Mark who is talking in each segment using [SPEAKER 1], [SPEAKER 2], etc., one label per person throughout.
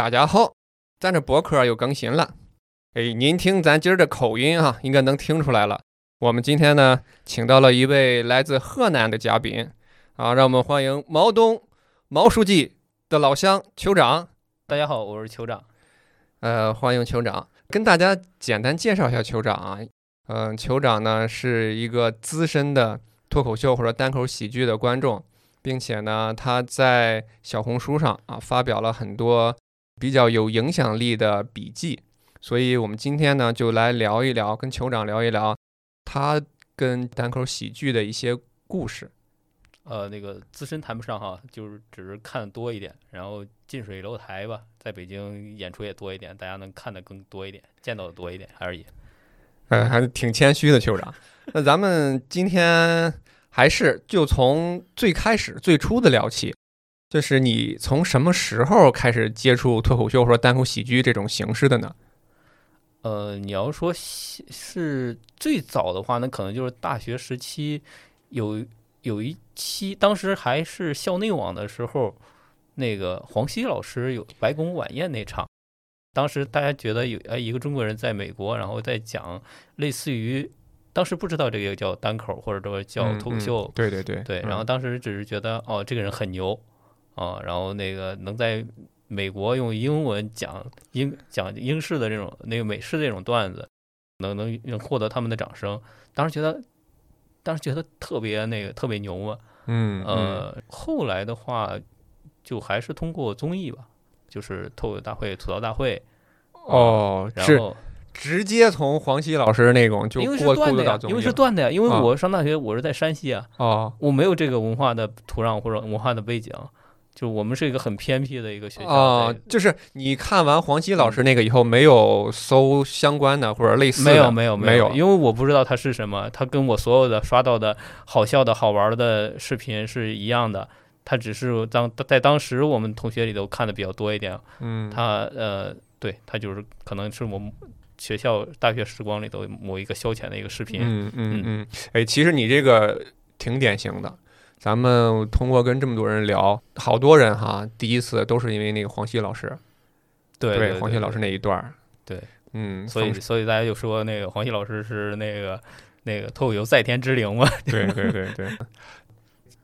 [SPEAKER 1] 大家好，咱这博客又更新了。哎，您听咱今儿的口音啊，应该能听出来了。我们今天呢，请到了一位来自河南的嘉宾啊，让我们欢迎毛东毛书记的老乡酋长。
[SPEAKER 2] 大家好，我是酋长。
[SPEAKER 1] 呃，欢迎酋长，跟大家简单介绍一下酋长啊。嗯，酋长呢是一个资深的脱口秀或者单口喜剧的观众，并且呢，他在小红书上啊发表了很多。比较有影响力的笔记，所以我们今天呢就来聊一聊，跟酋长聊一聊他跟单口喜剧的一些故事。
[SPEAKER 2] 呃，那个资深谈不上哈，就是只是看的多一点，然后近水楼台吧，在北京演出也多一点，大家能看的更多一点，见到的多一点而已。
[SPEAKER 1] 嗯，还是挺谦虚的酋长。那咱们今天还是就从最开始、最初的聊起。就是你从什么时候开始接触脱口秀或者单口喜剧这种形式的呢？
[SPEAKER 2] 呃，你要说是最早的话，那可能就是大学时期有有一期，当时还是校内网的时候，那个黄西老师有白宫晚宴那场，当时大家觉得有哎一个中国人在美国，然后在讲类似于当时不知道这个叫单口或者说叫脱口秀，
[SPEAKER 1] 对对对
[SPEAKER 2] 对，然后当时只是觉得哦这个人很牛。啊，然后那个能在美国用英文讲英讲英式的这种那个美式的这种段子，能能能获得他们的掌声，当时觉得，当时觉得特别那个特别牛嘛。
[SPEAKER 1] 嗯
[SPEAKER 2] 呃，后来的话，就还是通过综艺吧，就是脱口大会、吐槽大会。
[SPEAKER 1] 哦，
[SPEAKER 2] 然后
[SPEAKER 1] 直接从黄西老师那种就过过渡到综
[SPEAKER 2] 艺，因为是断的呀，因为我上大学我是在山西啊，
[SPEAKER 1] 哦，
[SPEAKER 2] 我没有这个文化的土壤或者文化的背景。就我们是一个很偏僻的一个学校
[SPEAKER 1] 啊，就是你看完黄西老师那个以后，没有搜相关的或者类似
[SPEAKER 2] 的，没有没有
[SPEAKER 1] 没
[SPEAKER 2] 有，因为我不知道它是什么，它跟我所有的刷到的好笑的好玩的视频是一样的，它只是当在当时我们同学里头看的比较多一点，
[SPEAKER 1] 嗯，
[SPEAKER 2] 它呃，对，它就是可能是我们学校大学时光里头某一个消遣的一个视频，
[SPEAKER 1] 嗯嗯。嗯，哎，其实你这个挺典型的。咱们通过跟这么多人聊，好多人哈，第一次都是因为那个黄西老师，
[SPEAKER 2] 对
[SPEAKER 1] 黄西老师那一段儿，
[SPEAKER 2] 对，
[SPEAKER 1] 嗯，
[SPEAKER 2] 所以所以大家就说那个黄西老师是那个那个脱口秀在天之灵嘛，
[SPEAKER 1] 对对对对，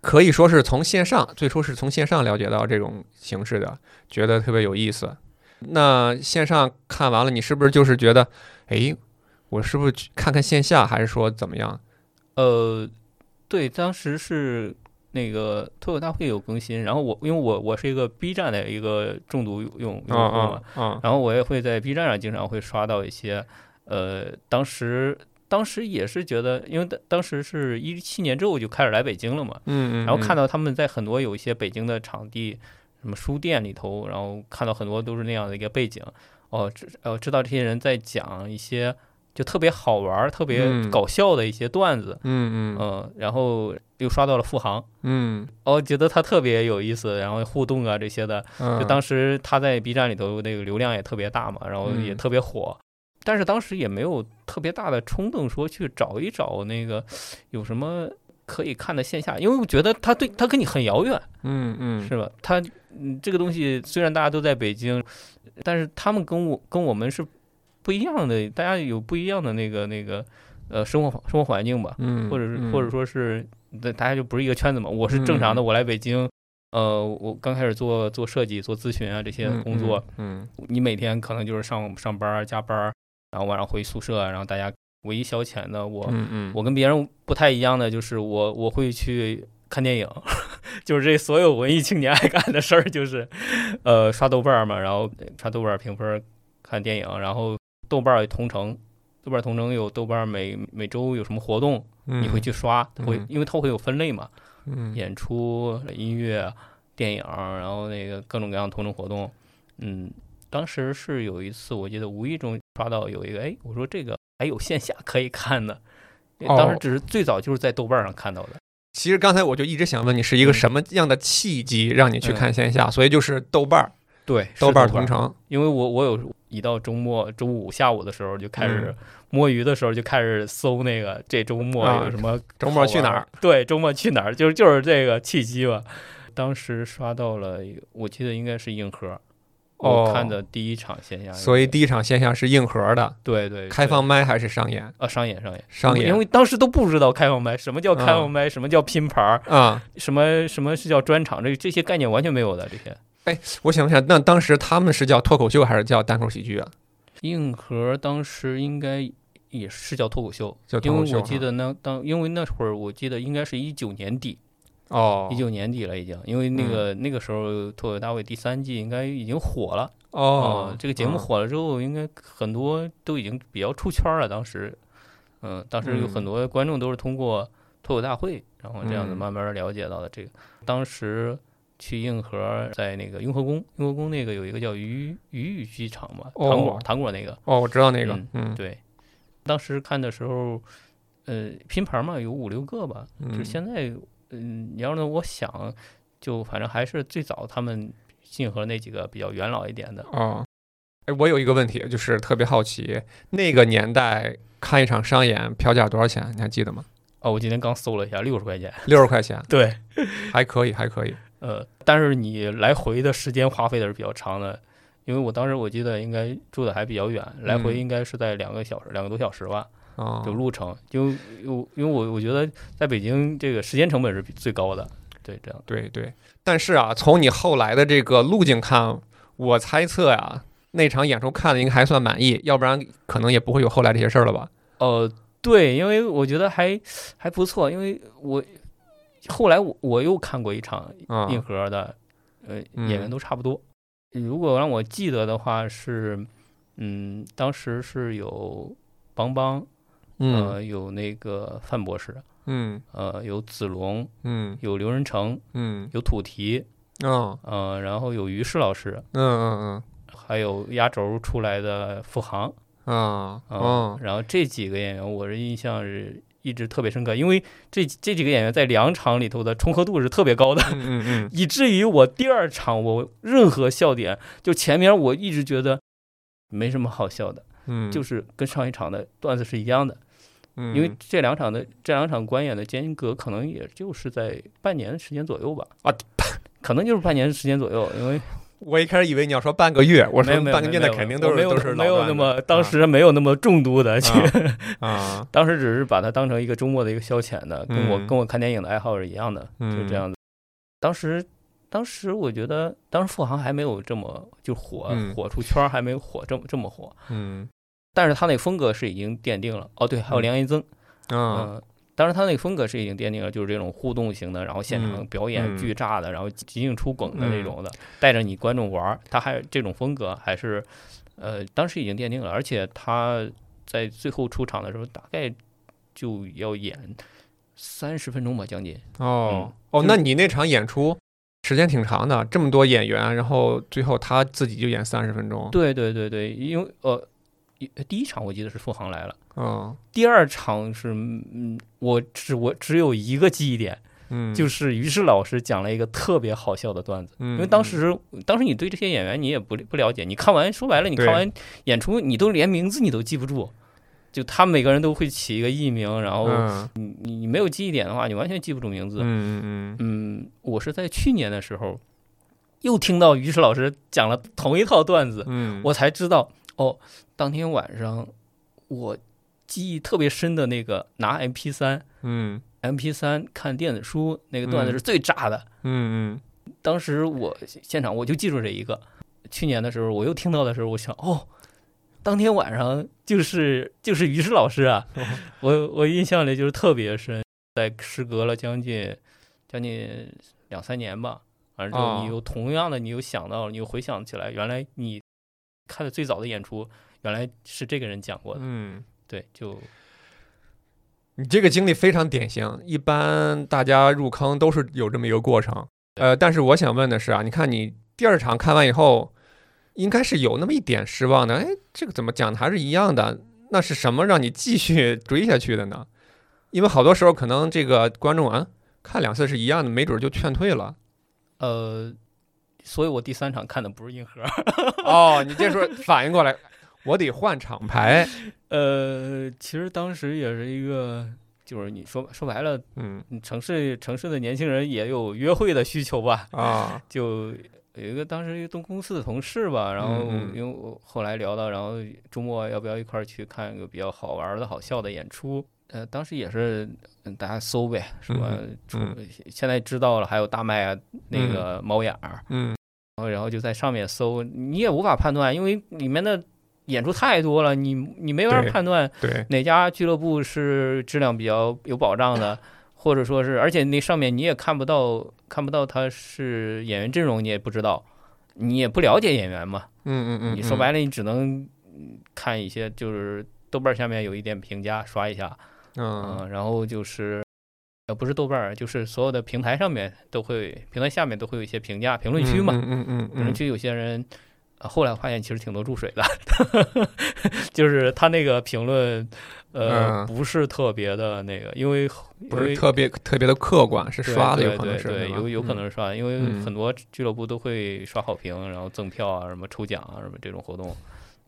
[SPEAKER 1] 可以说是从线上最初是从线上了解到这种形式的，觉得特别有意思。那线上看完了，你是不是就是觉得，哎，我是不是看看线下，还是说怎么样？
[SPEAKER 2] 呃，对，当时是。那个脱口大会有更新，然后我因为我我是一个 B 站的一个重度用用户嘛，然后我也会在 B 站上经常会刷到一些，呃，当时当时也是觉得，因为当当时是一七年之后就开始来北京了嘛，
[SPEAKER 1] 嗯
[SPEAKER 2] 然后看到他们在很多有一些北京的场地，什么书店里头，然后看到很多都是那样的一个背景，哦，知呃知道这些人在讲一些。就特别好玩、特别搞笑的一些段子，
[SPEAKER 1] 嗯
[SPEAKER 2] 嗯。嗯，然后又刷到了付航，
[SPEAKER 1] 嗯，
[SPEAKER 2] 哦，觉得他特别有意思，然后互动啊这些的，就当时他在 B 站里头那个流量也特别大嘛，然后也特别火，但是当时也没有特别大的冲动说去找一找那个有什么可以看的线下，因为我觉得他对他跟你很遥远，
[SPEAKER 1] 嗯嗯，
[SPEAKER 2] 是吧？他嗯这个东西虽然大家都在北京，但是他们跟我跟我们是。不一样的，大家有不一样的那个那个呃生活生活环境吧，
[SPEAKER 1] 嗯，
[SPEAKER 2] 或者是或者说是，大家就不是一个圈子嘛。我是正常的，我来北京，呃，我刚开始做做设计、做咨询啊这些工作，
[SPEAKER 1] 嗯，
[SPEAKER 2] 你每天可能就是上上班加班，然后晚上回宿舍，然后大家唯一消遣的，我我跟别人不太一样的就是我我会去看电影，就是这所有文艺青年爱干的事儿，就是呃刷豆瓣嘛，然后刷豆瓣评分，看电影，然后。豆瓣同城，豆瓣同城有豆瓣每每周有什么活动，你会去刷，会因为它会有分类嘛，演出、音乐、电影，然后那个各种各样同城活动。嗯，当时是有一次，我记得无意中刷到有一个，哎，我说这个还有线下可以看的，当时只是最早就是在豆瓣上看到的。
[SPEAKER 1] 其实刚才我就一直想问你，是一个什么样的契机让你去看线下？所以就是豆瓣。
[SPEAKER 2] 对，
[SPEAKER 1] 豆
[SPEAKER 2] 瓣
[SPEAKER 1] 同城，
[SPEAKER 2] 因为我我有一到周末周五下午的时候就开始摸鱼的时候就开始搜那个这周末有什么
[SPEAKER 1] 周末去哪儿？
[SPEAKER 2] 对，周末去哪儿？就是就是这个契机吧。当时刷到了，我记得应该是硬核，我看的第一场线下，
[SPEAKER 1] 所以第一场线下是硬核的，
[SPEAKER 2] 对对，
[SPEAKER 1] 开放麦还是商演？
[SPEAKER 2] 啊，商演商演
[SPEAKER 1] 商演，
[SPEAKER 2] 因为当时都不知道开放麦什么叫开放麦，什么叫拼盘儿
[SPEAKER 1] 啊，
[SPEAKER 2] 什么什么是叫专场，这这些概念完全没有的这些。
[SPEAKER 1] 哎，我想想，那当时他们是叫脱口秀还是叫单口喜剧啊？
[SPEAKER 2] 硬核当时应该也是叫脱口秀，
[SPEAKER 1] 叫脱
[SPEAKER 2] 口秀。因为我记得那当，因为那会儿我记得应该是一九年底。
[SPEAKER 1] 哦，
[SPEAKER 2] 一九年底了已经，因为那个那个时候脱口大会第三季应该已经火了哦，这个节目火了之后，应该很多都已经比较出圈了。当时，嗯，当时有很多观众都是通过脱口大会，然后这样子慢慢了解到的这个。当时去硬核，在那个雍和宫，雍和宫那个有一个叫鱼鱼语剧场嘛，糖果糖果那个。
[SPEAKER 1] 哦，我知道那个，
[SPEAKER 2] 嗯，对。当时看的时候，呃，拼盘嘛，有五六个吧，就现在。嗯，你要是我想，就反正还是最早他们信和那几个比较元老一点的
[SPEAKER 1] 啊。哎，我有一个问题，就是特别好奇，那个年代看一场商演票价多少钱？你还记得吗？
[SPEAKER 2] 哦，我今天刚搜了一下，六十块钱。
[SPEAKER 1] 六十块钱，
[SPEAKER 2] 对，
[SPEAKER 1] 还可以，还可以。
[SPEAKER 2] 呃，但是你来回的时间花费的是比较长的，因为我当时我记得应该住的还比较远，来回应该是在两个小时，两个多小时吧。
[SPEAKER 1] 啊，
[SPEAKER 2] 就路程，就因因为我我觉得在北京这个时间成本是最高的，对，这样，
[SPEAKER 1] 对对。但是啊，从你后来的这个路径看，我猜测呀，那场演出看的应该还算满意，要不然可能也不会有后来这些事儿了吧？
[SPEAKER 2] 呃，对，因为我觉得还还不错，因为我后来我我又看过一场硬核的，呃，演员都差不多。如果让我记得的话是，嗯，当时是有邦邦。呃，有那个范博士，
[SPEAKER 1] 嗯，
[SPEAKER 2] 呃，有子龙，
[SPEAKER 1] 嗯，
[SPEAKER 2] 有刘仁成，
[SPEAKER 1] 嗯，
[SPEAKER 2] 有土提，
[SPEAKER 1] 嗯，
[SPEAKER 2] 呃，然后有于适老师，
[SPEAKER 1] 嗯嗯嗯，
[SPEAKER 2] 还有压轴出来的付航，
[SPEAKER 1] 啊，嗯，
[SPEAKER 2] 然后这几个演员，我的印象是一直特别深刻，因为这这几个演员在两场里头的重合度是特别高的，
[SPEAKER 1] 嗯嗯，
[SPEAKER 2] 以至于我第二场我任何笑点，就前面我一直觉得没什么好笑的，
[SPEAKER 1] 嗯，
[SPEAKER 2] 就是跟上一场的段子是一样的。因为这两场的这两场观演的间隔可能也就是在半年的时间左右吧
[SPEAKER 1] 啊，
[SPEAKER 2] 可能就是半年的时间左右。因为
[SPEAKER 1] 我一开始以为你要说半个月，我说半个月
[SPEAKER 2] 那
[SPEAKER 1] 肯定都是都是
[SPEAKER 2] 没有那么当时没有那么重度的去
[SPEAKER 1] 啊，
[SPEAKER 2] 当时只是把它当成一个周末的一个消遣的，跟我跟我看电影的爱好是一样的，就这样子。当时当时我觉得当时付航还没有这么就火火出圈，还没有火这么这么火，
[SPEAKER 1] 嗯。
[SPEAKER 2] 但是他那个风格是已经奠定了哦，对，还有梁一增，嗯，当然他那个风格是已经奠定了，就是这种互动型的，然后现场表演巨炸的，然后即兴出梗的那种的，带着你观众玩儿，他还这种风格还是，呃，当时已经奠定了，而且他在最后出场的时候大概就要演三十分钟吧，将近。
[SPEAKER 1] 哦哦，那你那场演出时间挺长的，这么多演员，然后最后他自己就演三十分钟。
[SPEAKER 2] 对对对对，因为呃。第一场我记得是付航来了，
[SPEAKER 1] 嗯，
[SPEAKER 2] 第二场是，嗯，我只我只有一个记忆点，
[SPEAKER 1] 嗯，
[SPEAKER 2] 就是于适老师讲了一个特别好笑的段子，嗯，因为当时当时你对这些演员你也不不了解，你看完说白了，你看完演出你都连名字你都记不住，就他们每个人都会起一个艺名，然后你你你没有记忆点的话，你完全记不住名字，
[SPEAKER 1] 嗯嗯嗯，
[SPEAKER 2] 嗯，我是在去年的时候又听到于适老师讲了同一套段子，
[SPEAKER 1] 嗯，
[SPEAKER 2] 我才知道。哦，当天晚上我记忆特别深的那个拿 M P 三，
[SPEAKER 1] 嗯
[SPEAKER 2] ，M P 三看电子书那个段子是最炸的，
[SPEAKER 1] 嗯
[SPEAKER 2] 嗯。当时我现场我就记住这一个。去年的时候我又听到的时候，我想哦，当天晚上就是就是于适老师啊，我我印象里就是特别深。在时隔了将近将近两三年吧，反正就你又同样的，你又想到了，你又回想起来，原来你。看的最早的演出，原来是这个人讲过的。
[SPEAKER 1] 嗯，
[SPEAKER 2] 对，就
[SPEAKER 1] 你这个经历非常典型。一般大家入坑都是有这么一个过程。呃，但是我想问的是啊，你看你第二场看完以后，应该是有那么一点失望的。哎，这个怎么讲的还是一样的？那是什么让你继续 追下去的呢？因为好多时候可能这个观众啊看两次是一样的，没准就劝退了。
[SPEAKER 2] 呃。所以我第三场看的不是硬核
[SPEAKER 1] 哦，你这时候反应过来，我得换厂牌。
[SPEAKER 2] 呃，其实当时也是一个，就是你说说白了，
[SPEAKER 1] 嗯，
[SPEAKER 2] 城市城市的年轻人也有约会的需求吧？
[SPEAKER 1] 啊，
[SPEAKER 2] 就有一个当时一个东公司的同事吧，然后因为我后来聊到，然后周末要不要一块儿去看一个比较好玩的好笑的演出？呃，当时也是大家搜呗，什么现在知道了，还有大麦啊，那个猫眼儿，
[SPEAKER 1] 嗯，
[SPEAKER 2] 然后然后就在上面搜，你也无法判断，因为里面的演出太多了，你你没法判断
[SPEAKER 1] 对
[SPEAKER 2] 哪家俱乐部是质量比较有保障的。或者说是，而且那上面你也看不到，看不到他是演员阵容，你也不知道，你也不了解演员嘛。
[SPEAKER 1] 嗯嗯嗯。
[SPEAKER 2] 你说白了，你只能看一些，就是豆瓣下面有一点评价，刷一下。嗯。然后就是，呃，不是豆瓣儿，就是所有的平台上面都会，平台下面都会有一些评价，评论区嘛。
[SPEAKER 1] 嗯嗯。
[SPEAKER 2] 评论区有些人，后来发现其实挺多注水的，就是他那个评论。呃，不是特别的那个，因为
[SPEAKER 1] 不是特别特别的客观，是刷的有可能是，
[SPEAKER 2] 对，有有可能是刷，因为很多俱乐部都会刷好评，然后赠票啊，什么抽奖啊，什么这种活动，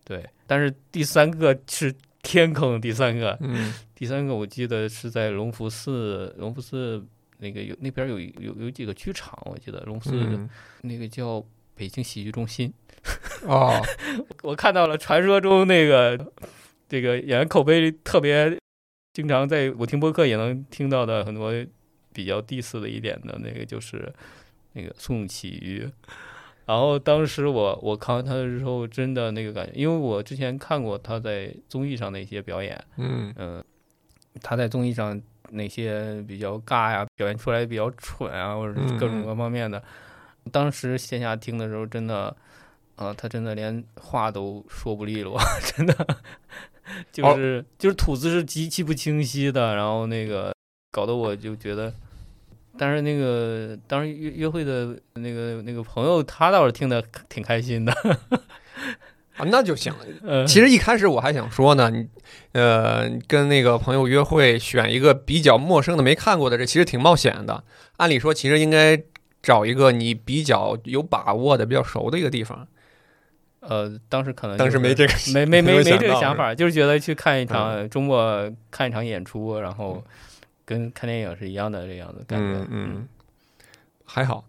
[SPEAKER 2] 对。但是第三个是天坑，第三个，
[SPEAKER 1] 嗯，
[SPEAKER 2] 第三个我记得是在隆福寺，隆福寺那个有那边有有有几个剧场，我记得隆福寺那个叫北京喜剧中心，
[SPEAKER 1] 哦，
[SPEAKER 2] 我看到了传说中那个。这个演员口碑特别，经常在我听播客也能听到的很多比较 diss 的一点的那个就是那个宋启瑜，然后当时我我看完他的时候，真的那个感觉，因为我之前看过他在综艺上的一些表演，
[SPEAKER 1] 嗯
[SPEAKER 2] 嗯，他在综艺上那些比较尬呀，表现出来比较蠢啊，或者各种各方面的，当时线下听的时候，真的，啊，他真的连话都说不利落，真的。就是就是吐字是极其不清晰的，然后那个搞得我就觉得，但是那个当时约约会的那个那个朋友，他倒是听得挺开心的
[SPEAKER 1] 啊，那就行。其实一开始我还想说呢，你呃跟那个朋友约会，选一个比较陌生的、没看过的，这其实挺冒险的。按理说，其实应该找一个你比较有把握的、比较熟的一个地方。
[SPEAKER 2] 呃，当时可能
[SPEAKER 1] 当时没这个，
[SPEAKER 2] 没没没没这个想法，就是觉得去看一场周末看一场演出，然后跟看电影是一样的这样的感觉。
[SPEAKER 1] 嗯嗯，还好，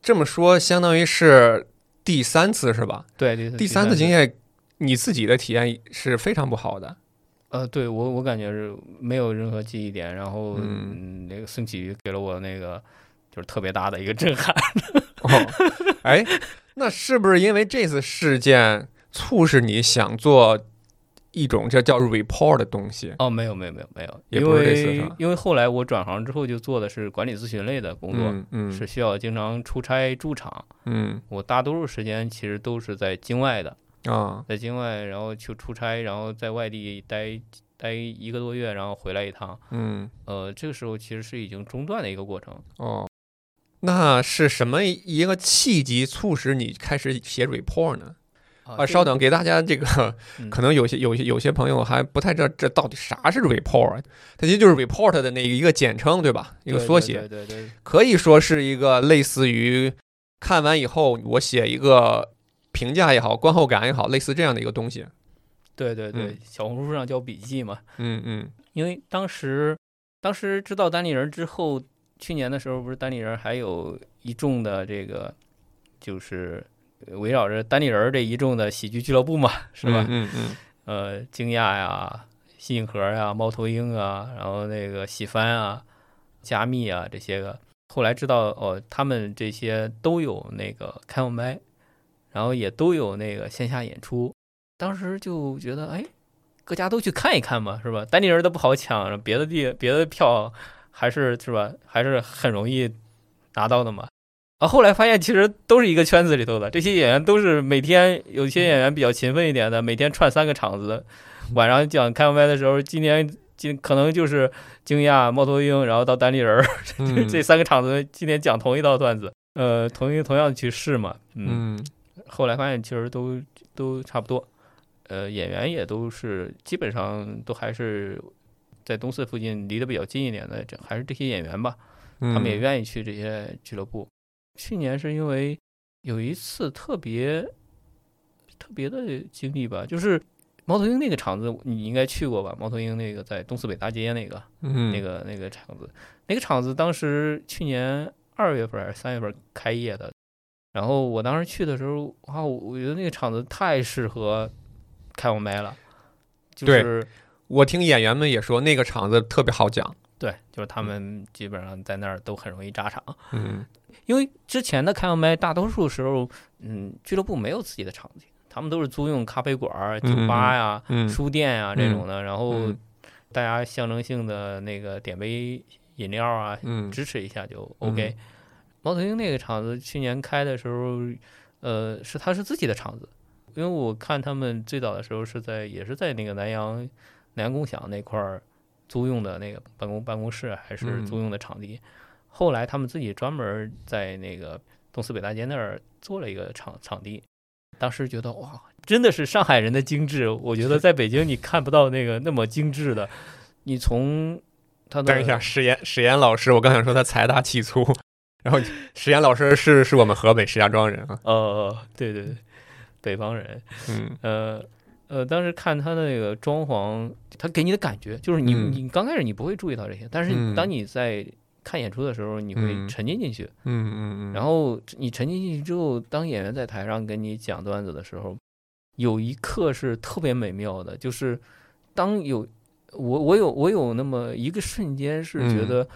[SPEAKER 1] 这么说相当于是第三次是吧？
[SPEAKER 2] 对，
[SPEAKER 1] 第三次经验，你自己的体验是非常不好的。
[SPEAKER 2] 呃，对我我感觉是没有任何记忆点，然后嗯，那个孙启瑜给了我那个就是特别大的一个震撼。
[SPEAKER 1] 哦，哎。那是不是因为这次事件促使你想做一种叫叫 report 的东西？
[SPEAKER 2] 哦，没有没有没有没有，
[SPEAKER 1] 因为
[SPEAKER 2] 因为后来我转行之后就做的是管理咨询类的工作，
[SPEAKER 1] 嗯，
[SPEAKER 2] 是需要经常出差驻场，
[SPEAKER 1] 嗯，
[SPEAKER 2] 我大多数时间其实都是在境外的
[SPEAKER 1] 啊，
[SPEAKER 2] 在境外，然后去出差，然后在外地待待一个多月，然后回来一趟，
[SPEAKER 1] 嗯，
[SPEAKER 2] 呃，这个时候其实是已经中断的一个过程，
[SPEAKER 1] 哦。那是什么一个契机促使你开始写 report 呢？
[SPEAKER 2] 啊，
[SPEAKER 1] 稍等，给大家这个 可能有些有些有些朋友还不太知道这到底啥是 report，它其实就是 report 的那一个简称，对吧？一个缩写，
[SPEAKER 2] 对对对，
[SPEAKER 1] 可以说是一个类似于看完以后我写一个评价也好，观后感也好，类似这样的一个东西。
[SPEAKER 2] 对对对，小红书上叫笔记嘛。
[SPEAKER 1] 嗯嗯，
[SPEAKER 2] 因为当时当时知道单立人之后。去年的时候，不是单立人还有一众的这个，就是围绕着单立人这一众的喜剧俱乐部嘛，是吧？
[SPEAKER 1] 嗯嗯。
[SPEAKER 2] 呃，惊讶呀，新硬核呀，猫头鹰啊，然后那个喜番啊，加密啊这些个，后来知道哦，他们这些都有那个开放麦，然后也都有那个线下演出，当时就觉得，哎，各家都去看一看嘛，是吧？单立人都不好抢，别的地别的票。还是是吧，还是很容易拿到的嘛。啊，后来发现其实都是一个圈子里头的，这些演员都是每天有些演员比较勤奋一点的，每天串三个场子。晚上讲开放麦的时候，今天今可能就是惊讶猫头鹰，然后到单立人，这三个场子今天讲同一道段子，呃，同一同样去试嘛。嗯，后来发现其实都都差不多，呃，演员也都是基本上都还是。在东四附近离得比较近一点的，这还是这些演员吧，他们也愿意去这些俱乐部。去年是因为有一次特别特别的经历吧，就是猫头鹰那个场子，你应该去过吧？猫头鹰那个在东四北大街那个，那个那个场子，那个场子当时去年二月份还是三月份开业的，然后我当时去的时候，哇，我觉得那个场子太适合开放麦了。就是
[SPEAKER 1] 我听演员们也说，那个场子特别好讲。
[SPEAKER 2] 对，就是他们基本上在那儿都很容易扎场。
[SPEAKER 1] 嗯，
[SPEAKER 2] 因为之前的开放麦大多数时候，嗯，俱乐部没有自己的场地，他们都是租用咖啡馆、酒吧呀、书店呀这种的，然后大家象征性的那个点杯饮料啊，支持一下就 OK。猫头鹰那个场子去年开的时候，呃，是他是自己的场子，因为我看他们最早的时候是在也是在那个南阳南阳共享那块儿。租用的那个办公办公室还是租用的场地，后来他们自己专门在那个东四北大街那儿做了一个场场地，当时觉得哇，真的是上海人的精致，我觉得 在北京你看不到那个那么精致的。你从他
[SPEAKER 1] 等一下，史岩史岩老师，我刚想说他财大气粗，然后史岩老师是是我们河北石家庄人啊，
[SPEAKER 2] 哦，对对对，北方人，
[SPEAKER 1] 嗯。
[SPEAKER 2] 呃。呃，当时看他那个装潢，他给你的感觉就是你你刚开始你不会注意到这些，但是当你在看演出的时候，你会沉浸进去。
[SPEAKER 1] 嗯嗯嗯。
[SPEAKER 2] 然后你沉浸进去之后，当演员在台上跟你讲段子的时候，有一刻是特别美妙的，就是当有我我有我有那么一个瞬间是觉得，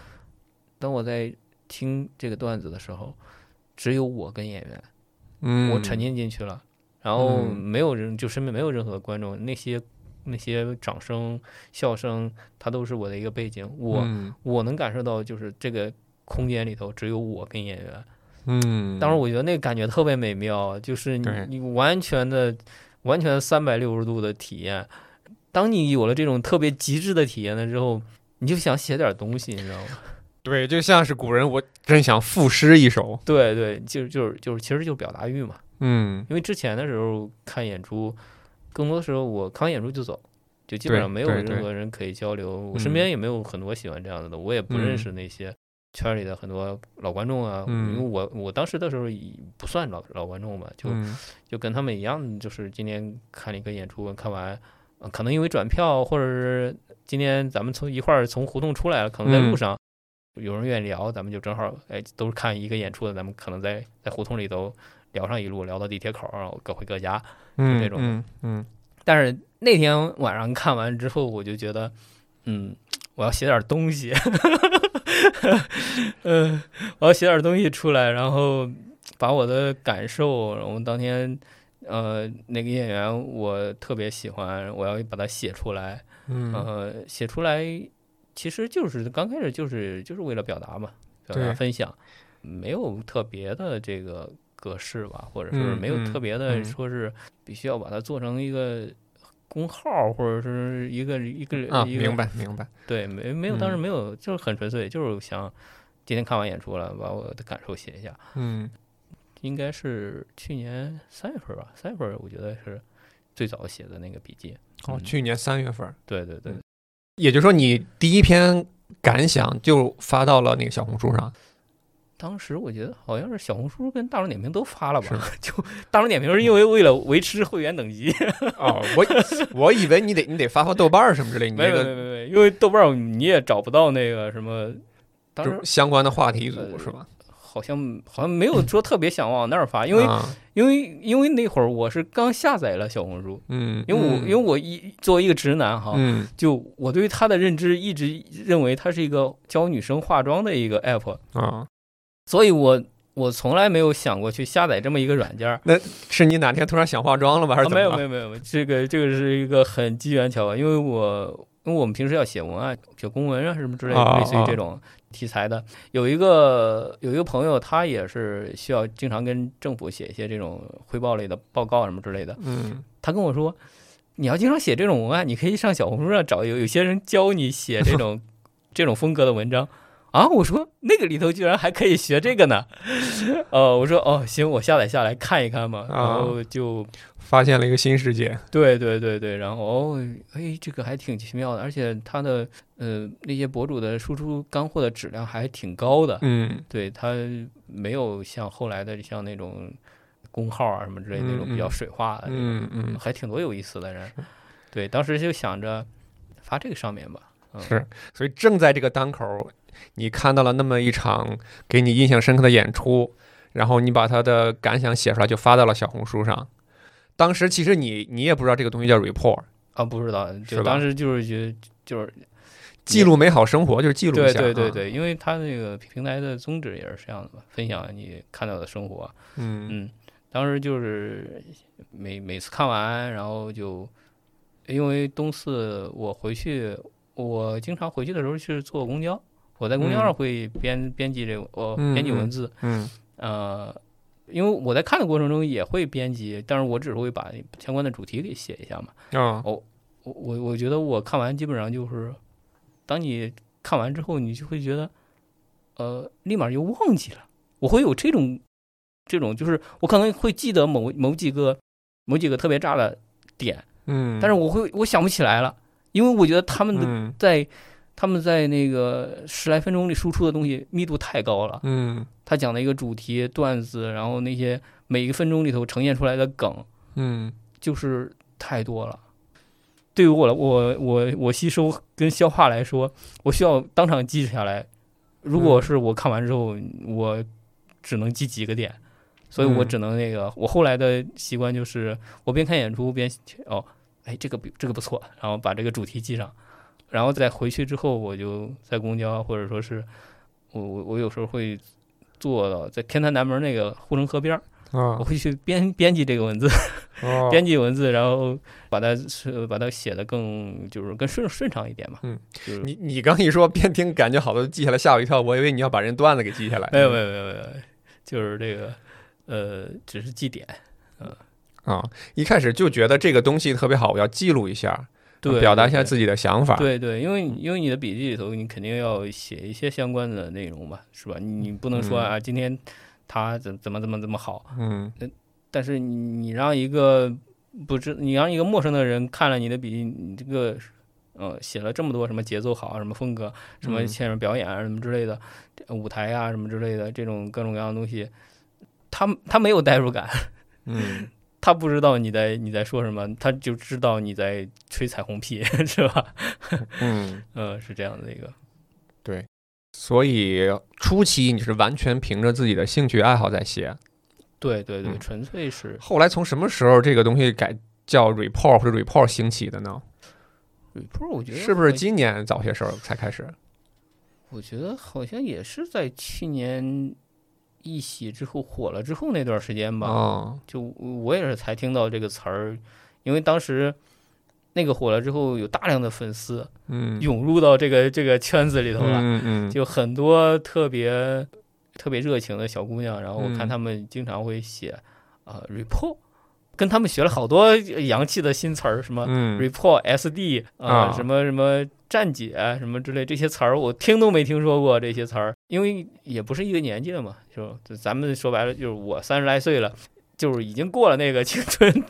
[SPEAKER 2] 当我在听这个段子的时候，只有我跟演员，
[SPEAKER 1] 嗯，
[SPEAKER 2] 我沉浸进去了。然后没有人，就身边没有任何观众，那些那些掌声、笑声，它都是我的一个背景。我我能感受到，就是这个空间里头只有我跟演员。
[SPEAKER 1] 嗯，
[SPEAKER 2] 当时我觉得那个感觉特别美妙，就是你你完全的、完全三百六十度的体验。当你有了这种特别极致的体验了之后，你就想写点东西，你知道吗？
[SPEAKER 1] 对，就像是古人，我真想赋诗一首。
[SPEAKER 2] 对对，就就是就是，其实就是表达欲嘛。
[SPEAKER 1] 嗯，
[SPEAKER 2] 因为之前的时候看演出，更多时候我看完演出就走，就基本上没有任何人可以交流。我身边也没有很多喜欢这样的，我也不认识那些圈里的很多老观众啊。因为我我当时的时候不算老老观众嘛，就就跟他们一样，就是今天看了一个演出，看完可能因为转票，或者是今天咱们从一块儿从胡同出来了，可能在路上有人愿意聊，咱们就正好哎都是看一个演出的，咱们可能在在胡同里头。聊上一路，聊到地铁口，然后各回各家，就这种。
[SPEAKER 1] 嗯嗯。
[SPEAKER 2] 但是那天晚上看完之后，我就觉得，嗯，我要写点东西，嗯，我要写点东西出来，然后把我的感受，然后当天，呃，那个演员我特别喜欢，我要把它写出来。
[SPEAKER 1] 嗯。
[SPEAKER 2] 呃，写出来其实就是刚开始就是就是为了表达嘛，表达分享，没有特别的这个。格式吧，或者是没有特别的，说是必须要把它做成一个工号，或者是一个一个
[SPEAKER 1] 啊，明白明白。
[SPEAKER 2] 对，没没有，当时没有，就是很纯粹，就是想今天看完演出了，把我的感受写一下。
[SPEAKER 1] 嗯，
[SPEAKER 2] 应该是去年三月份吧，三月份我觉得是最早写的那个笔记。
[SPEAKER 1] 哦，去年三月份。
[SPEAKER 2] 对对对。
[SPEAKER 1] 也就是说，你第一篇感想就发到了那个小红书上。
[SPEAKER 2] 当时我觉得好像是小红书跟大众点评都发了吧？就大众点评是因为为了维持会员等级。
[SPEAKER 1] 哦，我我以为你得你得发发豆瓣什么之类。
[SPEAKER 2] 没有没有没有，因为豆瓣你也找不到那个什么，当时
[SPEAKER 1] 相关的话题组是吧？
[SPEAKER 2] 好像好像没有说特别想往那儿发，因为因为因为那会儿我是刚下载了小红书，
[SPEAKER 1] 嗯，
[SPEAKER 2] 因为我因为我一作为一个直男哈，
[SPEAKER 1] 嗯，
[SPEAKER 2] 就我对他的认知一直认为它是一个教女生化妆的一个 app
[SPEAKER 1] 啊。
[SPEAKER 2] 所以，我我从来没有想过去下载这么一个软件。
[SPEAKER 1] 那是你哪天突然想化妆了吧？还是怎
[SPEAKER 2] 么？没有，没有，没有。这个，这个是一个很机缘巧合，因为我因为我们平时要写文案、写公文啊什么之类的，类似于这种题材的。有一个有一个朋友，他也是需要经常跟政府写一些这种汇报类的报告什么之类的。
[SPEAKER 1] 嗯。
[SPEAKER 2] 他跟我说，你要经常写这种文案，你可以上小红书上找有有些人教你写这种 这种风格的文章。啊！我说那个里头居然还可以学这个呢，呃，我说哦行，我下载下来看一看嘛，然后就
[SPEAKER 1] 发现了一个新世界。
[SPEAKER 2] 对对对对，然后哦，哎，这个还挺奇妙的，而且它的呃那些博主的输出干货的质量还挺高的。
[SPEAKER 1] 嗯，
[SPEAKER 2] 对他没有像后来的像那种公号啊什么之类那种比较水化的，
[SPEAKER 1] 嗯嗯，
[SPEAKER 2] 还挺多有意思的人。对，当时就想着发这个上面吧。
[SPEAKER 1] 是，所以正在这个当口。你看到了那么一场给你印象深刻的演出，然后你把他的感想写出来，就发到了小红书上。当时其实你你也不知道这个东西叫 report
[SPEAKER 2] 啊，不知道，
[SPEAKER 1] 就？
[SPEAKER 2] 当时就是觉得就是
[SPEAKER 1] 记录美好生活，就是记录一
[SPEAKER 2] 下。对对对对，因为他那个平台的宗旨也是这样的嘛，分享你看到的生活。
[SPEAKER 1] 嗯
[SPEAKER 2] 嗯，当时就是每每次看完，然后就因为东四我回去，我经常回去的时候是坐公交。我在公交上会编编辑这个，我编辑文字，
[SPEAKER 1] 嗯，
[SPEAKER 2] 呃，因为我在看的过程中也会编辑，但是我只是会把相关的主题给写一下嘛。
[SPEAKER 1] 啊，
[SPEAKER 2] 我我我我觉得我看完基本上就是，当你看完之后，你就会觉得，呃，立马就忘记了。我会有这种这种，就是我可能会记得某某几个某几个特别炸的点，
[SPEAKER 1] 嗯，
[SPEAKER 2] 但是我会我想不起来了，因为我觉得他们的在。他们在那个十来分钟里输出的东西密度太高了。
[SPEAKER 1] 嗯，
[SPEAKER 2] 他讲的一个主题段子，然后那些每一个分钟里头呈现出来的梗，
[SPEAKER 1] 嗯，
[SPEAKER 2] 就是太多了。对于我来，我我我吸收跟消化来说，我需要当场记下来。如果是我看完之后，我只能记几个点，所以我只能那个。我后来的习惯就是，我边看演出边哦，哎，这个不这个不错，然后把这个主题记上。然后再回去之后，我就在公交，或者说是，我我我有时候会坐到在天坛南门那个护城河边儿，我会去编编辑这个文字，编辑文字，然后把它是把它写的更就是更顺顺畅一点嘛。
[SPEAKER 1] 嗯，你你刚一说边听，感觉好多记下来，吓我一跳，我以为你要把人段子给记下来。
[SPEAKER 2] 没有没有没有没有，就是这个呃，只是记点。嗯
[SPEAKER 1] 啊，一开始就觉得这个东西特别好，我要记录一下。
[SPEAKER 2] 对，
[SPEAKER 1] 表达一下自己的想法。
[SPEAKER 2] 对对，因为因为你的笔记里头，你肯定要写一些相关的内容吧，是吧？你不能说啊，今天他怎怎么怎么怎么好，
[SPEAKER 1] 嗯，
[SPEAKER 2] 但是你让一个不知你让一个陌生的人看了你的笔记，你这个呃写了这么多什么节奏好，什么风格，什么现场表演啊，什么之类的，舞台啊什么之类的这种各种各样的东西，他他没有代入感，
[SPEAKER 1] 嗯。
[SPEAKER 2] 他不知道你在你在说什么，他就知道你在吹彩虹屁，是吧？
[SPEAKER 1] 嗯
[SPEAKER 2] 呃，是这样的一个。
[SPEAKER 1] 对，所以初期你是完全凭着自己的兴趣爱好在写。
[SPEAKER 2] 对对对，纯粹是。
[SPEAKER 1] 后来从什么时候这个东西改叫 report 或者 report 兴起的呢
[SPEAKER 2] ？report 我觉得
[SPEAKER 1] 是不是今年早些时候才开始？
[SPEAKER 2] 我觉得好像也是在去年。一喜之后火了之后那段时间吧，就我也是才听到这个词儿，因为当时那个火了之后，有大量的粉丝，
[SPEAKER 1] 嗯，
[SPEAKER 2] 涌入到这个这个圈子里头了，
[SPEAKER 1] 嗯嗯，
[SPEAKER 2] 就很多特别特别热情的小姑娘，然后我看他们经常会写啊 report。跟他们学了好多洋气的新词儿，什么 report SD 啊，什么什么站姐什么之类这些词儿，我听都没听说过这些词儿，因为也不是一个年纪了嘛，是吧？咱们说白了就是我三十来岁了，就是已经过了那个青春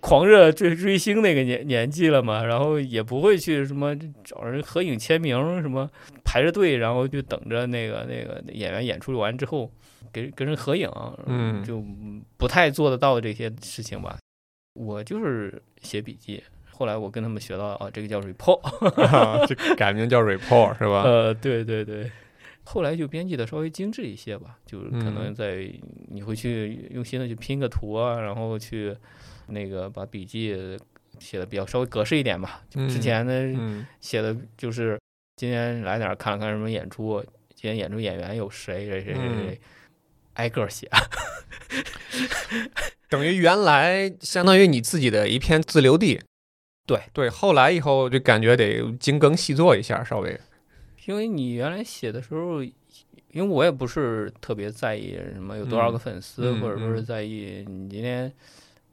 [SPEAKER 2] 狂热追追星那个年年纪了嘛，然后也不会去什么找人合影签名，什么排着队，然后就等着那个那个演员演出完之后。给跟人合影，
[SPEAKER 1] 嗯，
[SPEAKER 2] 就不太做得到的这些事情吧。我就是写笔记，后来我跟他们学到啊，这个叫 report，
[SPEAKER 1] 这改名叫 report 是吧？
[SPEAKER 2] 呃，对对对。后来就编辑的稍微精致一些吧，就是可能在你会去用心的去拼个图啊，然后去那个把笔记写的比较稍微格式一点吧。之前呢写的就是今天来哪儿看了看什么演出，今天演出演员有谁谁谁谁谁。挨个写，
[SPEAKER 1] 等于原来相当于你自己的一片自留地。
[SPEAKER 2] 对
[SPEAKER 1] 对，后来以后就感觉得精耕细作一下，稍微。
[SPEAKER 2] 因为你原来写的时候，因为我也不是特别在意什么有多少个粉丝，或者说是在意你今天，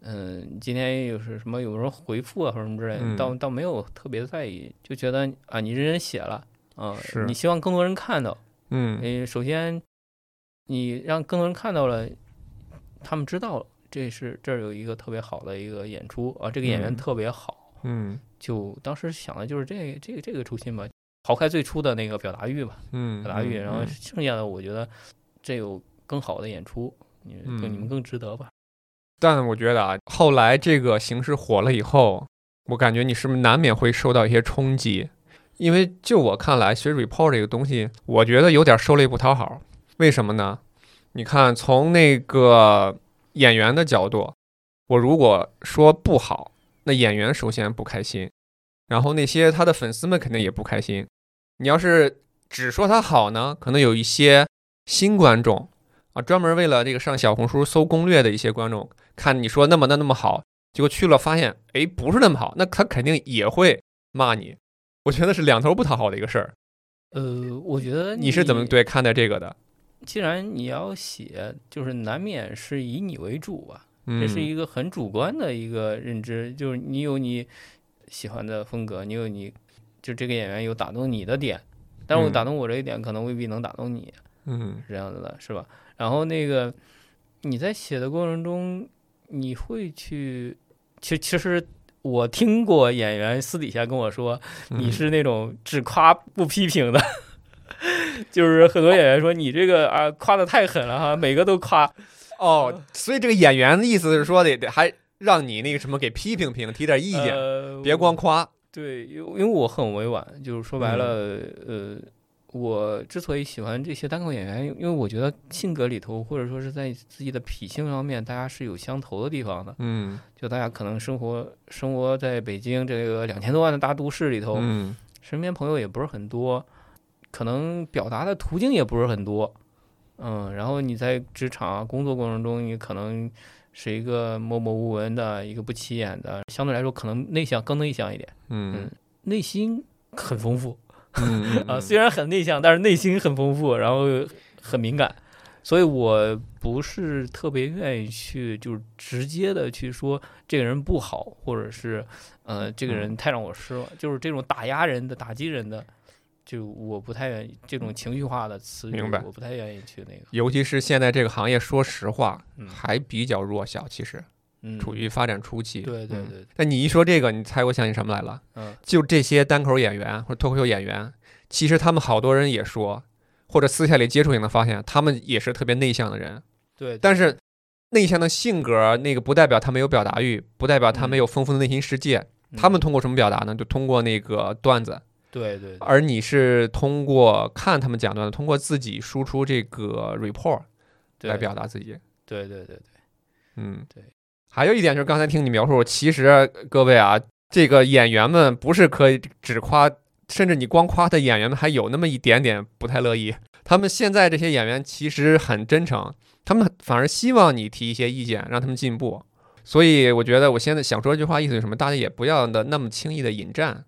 [SPEAKER 2] 嗯，今天又是什么有人回复啊或者什么之类的，倒倒没有特别在意，就觉得啊，你认真写了，啊，你希望更多人看到，
[SPEAKER 1] 嗯，
[SPEAKER 2] 首先。你让更多人看到了，他们知道了，这是这儿有一个特别好的一个演出啊，这个演员特别好，
[SPEAKER 1] 嗯，
[SPEAKER 2] 就当时想的就是这这个这个初心吧，抛开最初的那个表达欲吧，
[SPEAKER 1] 嗯，
[SPEAKER 2] 表达欲，然后剩下的我觉得这有更好的演出，你更你们更值得吧。
[SPEAKER 1] 但我觉得啊，后来这个形式火了以后，我感觉你是不是难免会受到一些冲击？因为就我看来，学 report 这个东西，我觉得有点受累不讨好。为什么呢？你看，从那个演员的角度，我如果说不好，那演员首先不开心，然后那些他的粉丝们肯定也不开心。你要是只说他好呢，可能有一些新观众啊，专门为了这个上小红书搜攻略的一些观众，看你说那么那那么好，结果去了发现，哎，不是那么好，那他肯定也会骂你。我觉得是两头不讨好的一个事儿。
[SPEAKER 2] 呃，我觉得
[SPEAKER 1] 你是怎么对看待这个的？
[SPEAKER 2] 既然你要写，就是难免是以你为主吧，这是一个很主观的一个认知，就是你有你喜欢的风格，你有你就这个演员有打动你的点，但是我打动我这一点可能未必能打动你，
[SPEAKER 1] 嗯，
[SPEAKER 2] 是这样子的，是吧？然后那个你在写的过程中，你会去，其其实我听过演员私底下跟我说，你是那种只夸不批评的。就是很多演员说你这个啊夸的太狠了哈，每个都夸
[SPEAKER 1] 哦，所以这个演员的意思是说得得还让你那个什么给批评评提点意见，别光夸。
[SPEAKER 2] 对，因因为我很委婉，就是说白了，呃，我之所以喜欢这些单口演员，因为我觉得性格里头或者说是在自己的脾性方面，大家是有相投的地方的。
[SPEAKER 1] 嗯，
[SPEAKER 2] 就大家可能生活生活在北京这个两千多万的大都市里头，
[SPEAKER 1] 嗯，
[SPEAKER 2] 身边朋友也不是很多。可能表达的途径也不是很多，嗯，然后你在职场工作过程中，你可能是一个默默无闻的一个不起眼的，相对来说可能内向更内向一点，嗯，内心很丰富，啊，虽然很内向，但是内心很丰富，然后很敏感，所以我不是特别愿意去就是直接的去说这个人不好，或者是呃这个人太让我失望，就是这种打压人的、打击人的。就我不太愿意这种情绪化的词语，我不太愿意去那个。
[SPEAKER 1] 尤其是现在这个行业，说实话，还比较弱小，其实，处于发展初期。
[SPEAKER 2] 对对对。
[SPEAKER 1] 但你一说这个，你猜我想起什么来了？
[SPEAKER 2] 嗯，
[SPEAKER 1] 就这些单口演员或者脱口秀演员，其实他们好多人也说，或者私下里接触也能发现，他们也是特别内向的人。
[SPEAKER 2] 对。
[SPEAKER 1] 但是，内向的性格，那个不代表他没有表达欲，不代表他没有丰富的内心世界。他们通过什么表达呢？就通过那个段子。
[SPEAKER 2] 对对，
[SPEAKER 1] 而你是通过看他们讲段子，通过自己输出这个 report 来表达自己。
[SPEAKER 2] 对对对对，
[SPEAKER 1] 嗯
[SPEAKER 2] 对。
[SPEAKER 1] 还有一点就是刚才听你描述，其实各位啊，这个演员们不是可以只夸，甚至你光夸的演员们还有那么一点点不太乐意。他们现在这些演员其实很真诚，他们反而希望你提一些意见，让他们进步。所以我觉得我现在想说这句话意思是什么？大家也不要的那么轻易的引战。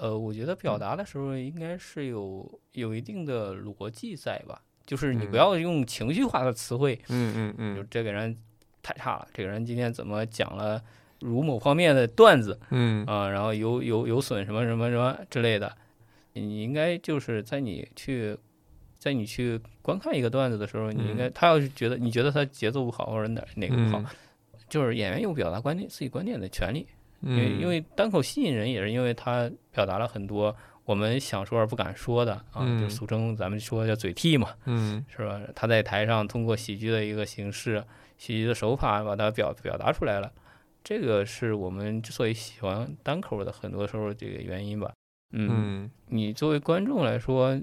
[SPEAKER 2] 呃，我觉得表达的时候应该是有有一定的逻辑在吧，就是你不要用情绪化的词汇，
[SPEAKER 1] 嗯嗯嗯，
[SPEAKER 2] 就这个人太差了，这个人今天怎么讲了如某方面的段子，
[SPEAKER 1] 嗯。
[SPEAKER 2] 啊，然后有有有损什么什么什么之类的，你应该就是在你去在你去观看一个段子的时候，你应该。他要是觉得你觉得他节奏不好或者哪哪个不好，就是演员有表达观点自己观点的权利。因为因为单口吸引人，也是因为他表达了很多我们想说而不敢说的啊，就俗称咱们说叫嘴替嘛，
[SPEAKER 1] 嗯，
[SPEAKER 2] 是吧？他在台上通过喜剧的一个形式、喜剧的手法把它表表达出来了，这个是我们之所以喜欢单口的很多时候这个原因吧。嗯，你作为观众来说，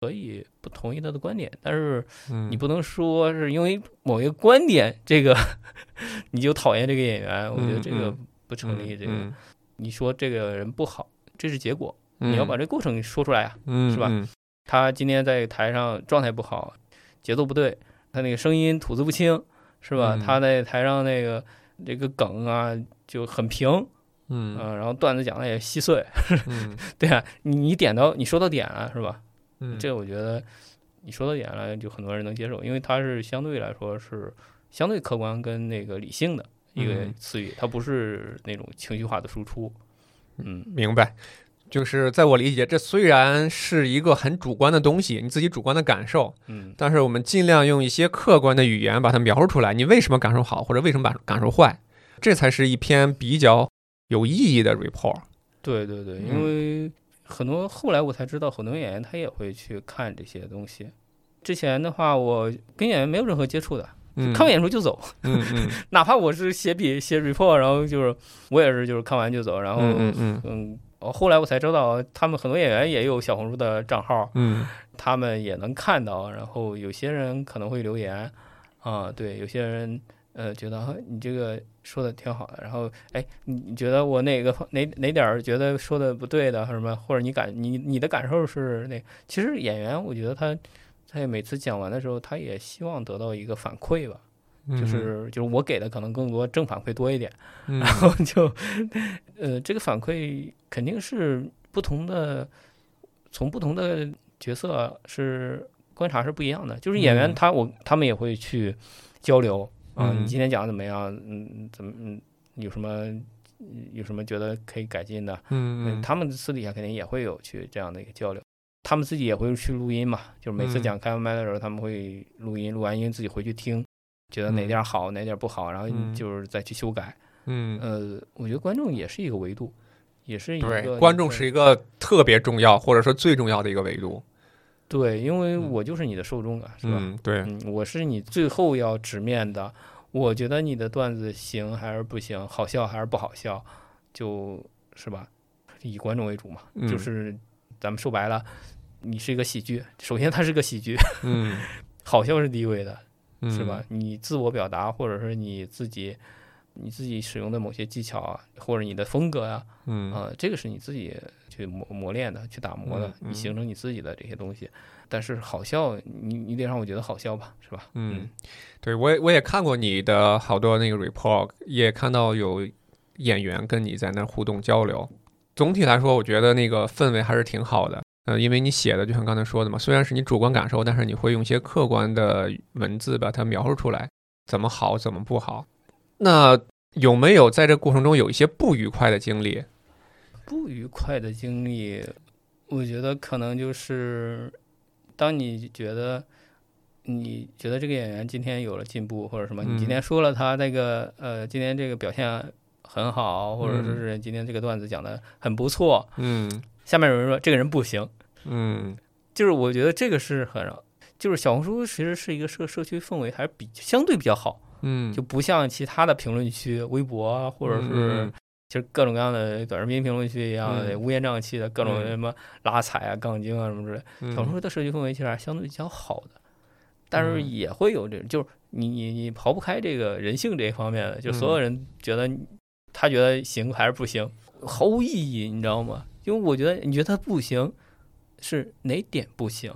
[SPEAKER 2] 可以不同意他的观点，但是你不能说是因为某一个观点，这个 你就讨厌这个演员。我觉得这个。不成立，这个你说这个人不好，这是结果，你要把这过程说出来啊，是吧？他今天在台上状态不好，节奏不对，他那个声音吐字不清，是吧？他在台上那个这个梗啊就很平，
[SPEAKER 1] 嗯，
[SPEAKER 2] 然后段子讲的也稀碎，对啊，你你点到你说到点了，是吧？
[SPEAKER 1] 嗯，
[SPEAKER 2] 这我觉得你说到点了，就很多人能接受，因为他是相对来说是相对客观跟那个理性的。一个词语，它不是那种情绪化的输出。嗯，
[SPEAKER 1] 明白。就是在我理解，这虽然是一个很主观的东西，你自己主观的感受，
[SPEAKER 2] 嗯，
[SPEAKER 1] 但是我们尽量用一些客观的语言把它描述出来。你为什么感受好，或者为什么感感受坏，这才是一篇比较有意义的 report。
[SPEAKER 2] 对对对，因为很多后来我才知道，很多演员他也会去看这些东西。之前的话，我跟演员没有任何接触的。看完演出就走，
[SPEAKER 1] 嗯嗯，
[SPEAKER 2] 哪怕我是写笔写 report，然后就是我也是就是看完就走，然后
[SPEAKER 1] 嗯
[SPEAKER 2] 嗯嗯，后来我才知道他们很多演员也有小红书的账号，
[SPEAKER 1] 嗯，
[SPEAKER 2] 他们也能看到，然后有些人可能会留言，啊，对，有些人呃觉得你这个说的挺好的，然后哎，你你觉得我哪个哪哪点儿觉得说的不对的，什么或者你感你你的感受是那？其实演员我觉得他他每次讲完的时候，他也希望得到一个反馈吧。就是就是我给的可能更多正反馈多一点，然后就，呃，这个反馈肯定是不同的，从不同的角色是观察是不一样的。就是演员他我他们也会去交流啊，你今天讲的怎么样？嗯，怎么嗯有什么有什么觉得可以改进的？
[SPEAKER 1] 嗯
[SPEAKER 2] 嗯，他们私底下肯定也会有去这样的一个交流，他们自己也会去录音嘛，就是每次讲开完麦的时候，他们会录音，录完音自己回去听。觉得哪点好，哪点不好，然后就是再去修改。
[SPEAKER 1] 嗯，
[SPEAKER 2] 呃，我觉得观众也是一个维度，也是一个
[SPEAKER 1] 观众是一个特别重要或者说最重要的一个维度。
[SPEAKER 2] 对，因为我就是你的受众啊，是吧？
[SPEAKER 1] 嗯，对，
[SPEAKER 2] 我是你最后要直面的。我觉得你的段子行还是不行，好笑还是不好笑，就是吧？以观众为主嘛，就是咱们说白了，你是一个喜剧，首先它是个喜剧，
[SPEAKER 1] 嗯，
[SPEAKER 2] 好笑是第一位的。是吧？你自我表达，或者是你自己，你自己使用的某些技巧啊，或者你的风格呀，
[SPEAKER 1] 嗯，
[SPEAKER 2] 啊，这个是你自己去磨磨练的，去打磨的，你形成你自己的这些东西。但是好笑，你你得让我觉得好笑吧，是吧？
[SPEAKER 1] 嗯，对我也我也看过你的好多那个 report，也看到有演员跟你在那互动交流。总体来说，我觉得那个氛围还是挺好的。呃，因为你写的就像刚才说的嘛，虽然是你主观感受，但是你会用一些客观的文字把它描述出来，怎么好，怎么不好。那有没有在这过程中有一些不愉快的经历？
[SPEAKER 2] 不愉快的经历，我觉得可能就是当你觉得你觉得这个演员今天有了进步，或者什么，你今天说了他那个呃，今天这个表现很好，或者说是今天这个段子讲的很不错，
[SPEAKER 1] 嗯，
[SPEAKER 2] 下面有人说这个人不行。
[SPEAKER 1] 嗯，
[SPEAKER 2] 就是我觉得这个是很，就是小红书其实是一个社社区氛围还是比相对比较好，
[SPEAKER 1] 嗯，
[SPEAKER 2] 就不像其他的评论区，微博啊，或者是其实各种各样的短视频评论区一样的乌烟瘴气的各种什么拉踩啊、杠精啊什么之类，小红书的社区氛围其实还是相对比较好的，但是也会有这种，就是你你你刨不开这个人性这一方面的，就所有人觉得他觉得行还是不行，毫无意义，你知道吗？因为我觉得你觉得他不行。是哪点不行？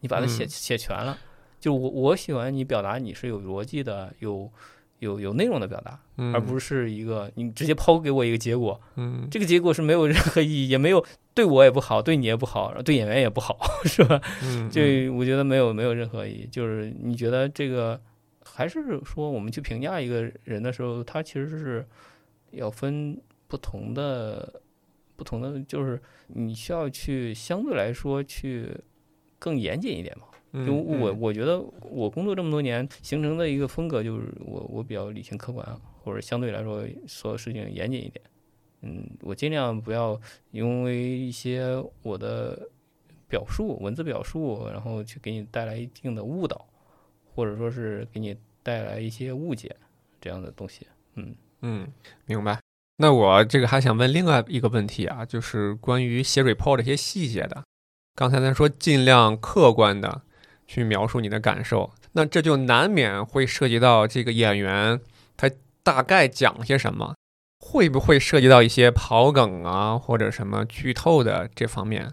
[SPEAKER 2] 你把它写写全了。就我我喜欢你表达你是有逻辑的，有有有内容的表达，而不是一个你直接抛给我一个结果。
[SPEAKER 1] 嗯，
[SPEAKER 2] 这个结果是没有任何意义，也没有对我也不好，对你也不好，对演员也不好，是吧？
[SPEAKER 1] 嗯，
[SPEAKER 2] 就我觉得没有没有任何意义。就是你觉得这个还是说我们去评价一个人的时候，他其实是要分不同的。不同的就是你需要去相对来说去更严谨一点嘛，就我我觉得我工作这么多年形成的一个风格就是我我比较理性客观，或者相对来说所有事情严谨一点，嗯，我尽量不要因为一些我的表述文字表述，然后去给你带来一定的误导，或者说是给你带来一些误解这样的东西，
[SPEAKER 1] 嗯。嗯，明白。那我这个还想问另外一个问题啊，就是关于写 report 这些细节的。刚才咱说尽量客观的去描述你的感受，那这就难免会涉及到这个演员他大概讲些什么，会不会涉及到一些跑梗啊或者什么剧透的这方面？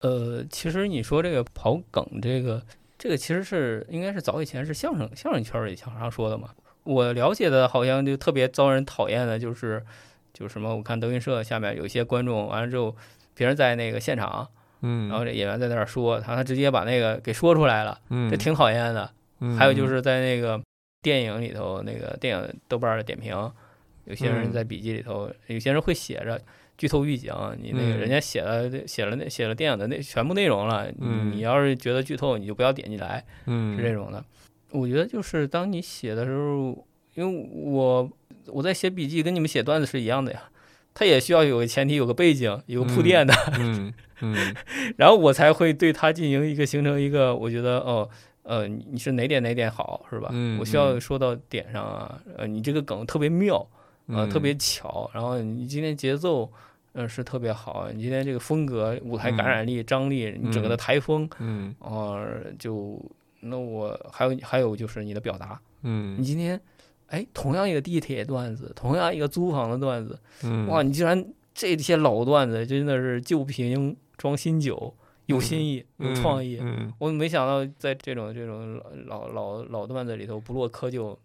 [SPEAKER 2] 呃，其实你说这个跑梗，这个这个其实是应该是早以前是相声相声圈里经常说的嘛。我了解的好像就特别遭人讨厌的就是。就什么？我看德云社下面有一些观众，完了之后，别人在那个现场，
[SPEAKER 1] 嗯，
[SPEAKER 2] 然后这演员在那儿说，他他直接把那个给说出来了，嗯，这挺讨厌的。还有就是在那个电影里头，那个电影豆瓣的点评，有些人在笔记里头，有些人会写着剧透预警，你那个人家写了写了那写了电影的那全部内容了，你要是觉得剧透，你就不要点进来，
[SPEAKER 1] 嗯，
[SPEAKER 2] 是这种的。我觉得就是当你写的时候，因为我。我在写笔记，跟你们写段子是一样的呀，他也需要有个前提，有个背景，有个铺垫的，
[SPEAKER 1] 嗯。嗯，
[SPEAKER 2] 然后我才会对他进行一个形成一个，我觉得哦，呃，你是哪点哪点好是吧？
[SPEAKER 1] 嗯，
[SPEAKER 2] 我需要说到点上啊，呃，你这个梗特别妙，啊，特别巧，然后你今天节奏，呃，是特别好，你今天这个风格、舞台感染力、张力，你整个的台风，
[SPEAKER 1] 嗯，
[SPEAKER 2] 哦，就那我还有还有就是你的表达，
[SPEAKER 1] 嗯，
[SPEAKER 2] 你今天，哎，同样一个地铁段子，同样一个租房的段子，
[SPEAKER 1] 嗯，
[SPEAKER 2] 哇，你竟然这些老段子真的是旧瓶装新酒，有新意，有创意，
[SPEAKER 1] 嗯，
[SPEAKER 2] 我没想到在这种这种老老老段子里头不落窠臼，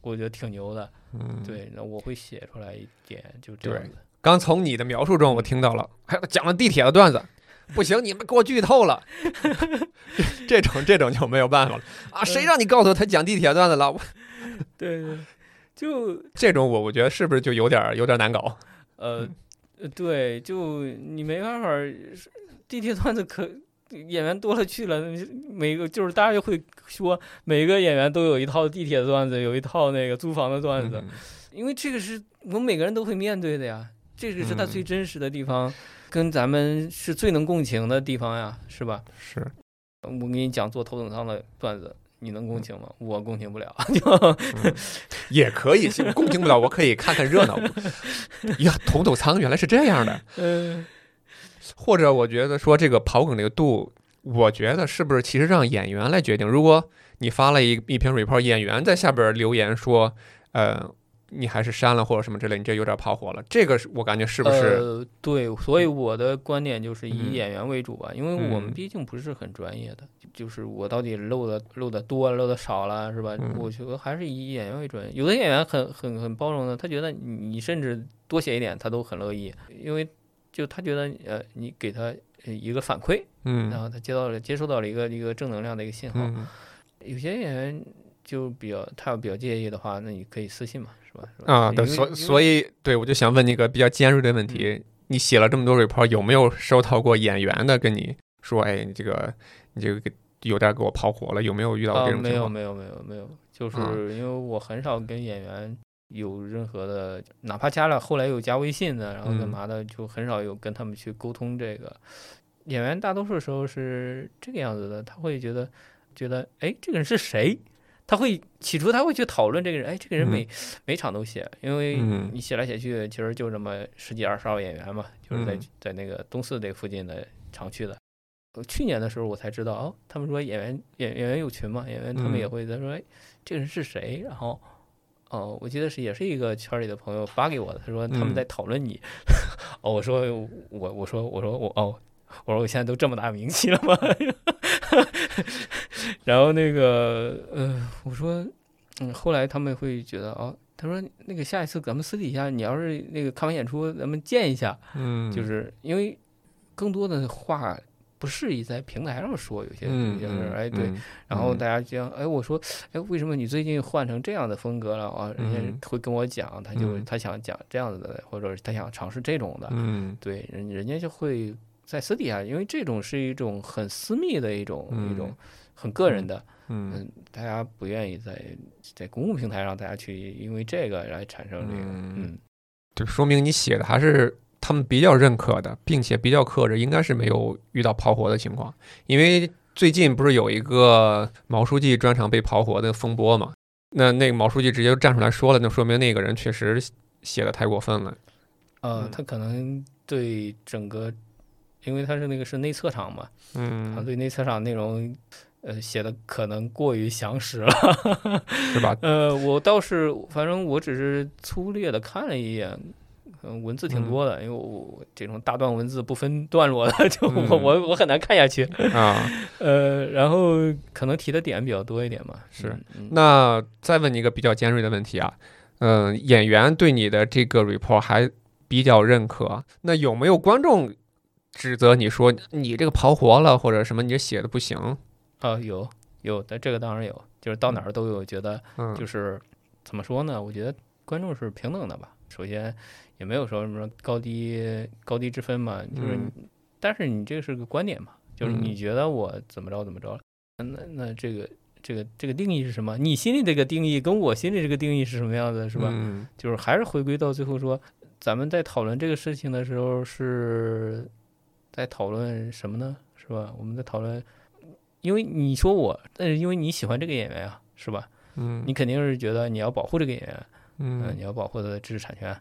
[SPEAKER 2] 我觉得挺牛的，
[SPEAKER 1] 嗯，
[SPEAKER 2] 对，那我会写出来一点，就这样子。
[SPEAKER 1] 刚从你的描述中，我听到了，还讲了地铁的段子，不行，你们给我剧透了，这种这种就没有办法了啊！谁让你告诉他讲地铁段子了？我，
[SPEAKER 2] 对对，就
[SPEAKER 1] 这种我我觉得是不是就有点有点难搞？
[SPEAKER 2] 呃，对，就你没办法，地铁段子可演员多了去了，每个就是大家就会说，每个演员都有一套地铁的段子，有一套那个租房的段子，因为这个是我们每个人都会面对的呀。这个是他最真实的地方，跟咱们是最能共情的地方呀，是吧？
[SPEAKER 1] 是。
[SPEAKER 2] 我给你讲坐头等舱的段子，你能共情吗？我共情不了。
[SPEAKER 1] 也可以，共情不了，我可以看看热闹。呀，头等舱原来是这样的。
[SPEAKER 2] 嗯。
[SPEAKER 1] 或者我觉得说这个跑梗这个度，我觉得是不是其实让演员来决定？如果你发了一一篇 report，演员在下边留言说，呃。你还是删了或者什么之类，你这有点跑火了。这个是我感觉是不是？
[SPEAKER 2] 呃，对，所以我的观点就是以演员为主吧，因为我们毕竟不是很专业的。就是我到底漏的漏的多漏的少了，是吧？我觉得还是以演员为准。有的演员很很很包容的，他觉得你甚至多写一点，他都很乐意，因为就他觉得呃，你给他一个反馈，
[SPEAKER 1] 嗯，
[SPEAKER 2] 然后他接到了接收到了一个一个正能量的一个信号。有些演员就比较他要比较介意的话，那你可以私信嘛。
[SPEAKER 1] 是吧啊，对，所所以，对我就想问你个比较尖锐的问题：你写了这么多 report，有没有收到过演员的跟你说，哎，你这个你这个有点给我跑火了？有没有遇到这种
[SPEAKER 2] 情况？没有，没有，没有，没有，就是因为我很少跟演员有任何的，哪怕加了后来有加微信的，然后干嘛的，就很少有跟他们去沟通这个。演员大多数时候是这个样子的，他会觉得觉得，哎，这个人是谁？他会起初他会去讨论这个人，哎，这个人每每场都写，因为你写来写去，其实就这么十几二十号演员嘛，就是在在那个东四这附近的常去的。去年的时候我才知道，哦，他们说演员演演员有群嘛，演员他们也会在说，哎，这个人是谁？然后，哦，我记得是也是一个圈里的朋友发给我的，他说他们在讨论你。哦，我说我我说我说我哦。我说我现在都这么大名气了吗？然后那个，呃，我说，嗯，后来他们会觉得，哦，他说那个下一次咱们私底下，你要是那个看完演出，咱们见一下，
[SPEAKER 1] 嗯，
[SPEAKER 2] 就是因为更多的话不适宜在平台上说，有些有些事，哎，对，然后大家讲，哎，我说，哎，为什么你最近换成这样的风格了啊？人家会跟我讲，他就他想讲这样子的，或者他想尝试这种的，
[SPEAKER 1] 嗯，
[SPEAKER 2] 对，人人家就会。在私底下，因为这种是一种很私密的一种一种很个人的，
[SPEAKER 1] 嗯，
[SPEAKER 2] 大家不愿意在在公共平台上大家去因为这个来产生这个，嗯，
[SPEAKER 1] 就说明你写的还是他们比较认可的，并且比较克制，应该是没有遇到跑火的情况。因为最近不是有一个毛书记专场被跑火的风波嘛？那那个毛书记直接站出来说了，那说明那个人确实写的太过分了。
[SPEAKER 2] 呃，他可能对整个。因为他是那个是内测场嘛，
[SPEAKER 1] 嗯，
[SPEAKER 2] 他对内测场内容，呃，写的可能过于详实了，
[SPEAKER 1] 是吧？
[SPEAKER 2] 呃，我倒是，反正我只是粗略的看了一眼，嗯，文字挺多的，因为我这种大段文字不分段落的，就我我我很难看下去
[SPEAKER 1] 啊。
[SPEAKER 2] 呃，然后可能提的点比较多一点嘛。
[SPEAKER 1] 是，那再问你一个比较尖锐的问题啊，嗯，演员对你的这个 report 还比较认可，那有没有观众？指责你说你这个跑活了，或者什么你这写的不行
[SPEAKER 2] 啊？有有的，这个当然有，就是到哪儿都有觉得，就是怎么说呢？我觉得观众是平等的吧。首先也没有说什么高低高低之分嘛，就是，但是你这个是个观点嘛，就是你觉得我怎么着怎么着，那那这个这个这个定义是什么？你心里这个定义跟我心里这个定义是什么样子，是吧？就是还是回归到最后说，咱们在讨论这个事情的时候是。在讨论什么呢？是吧？我们在讨论，因为你说我，但是因为你喜欢这个演员啊，是吧？
[SPEAKER 1] 嗯，
[SPEAKER 2] 你肯定是觉得你要保护这个演员，
[SPEAKER 1] 嗯，
[SPEAKER 2] 你要保护他的知识产权，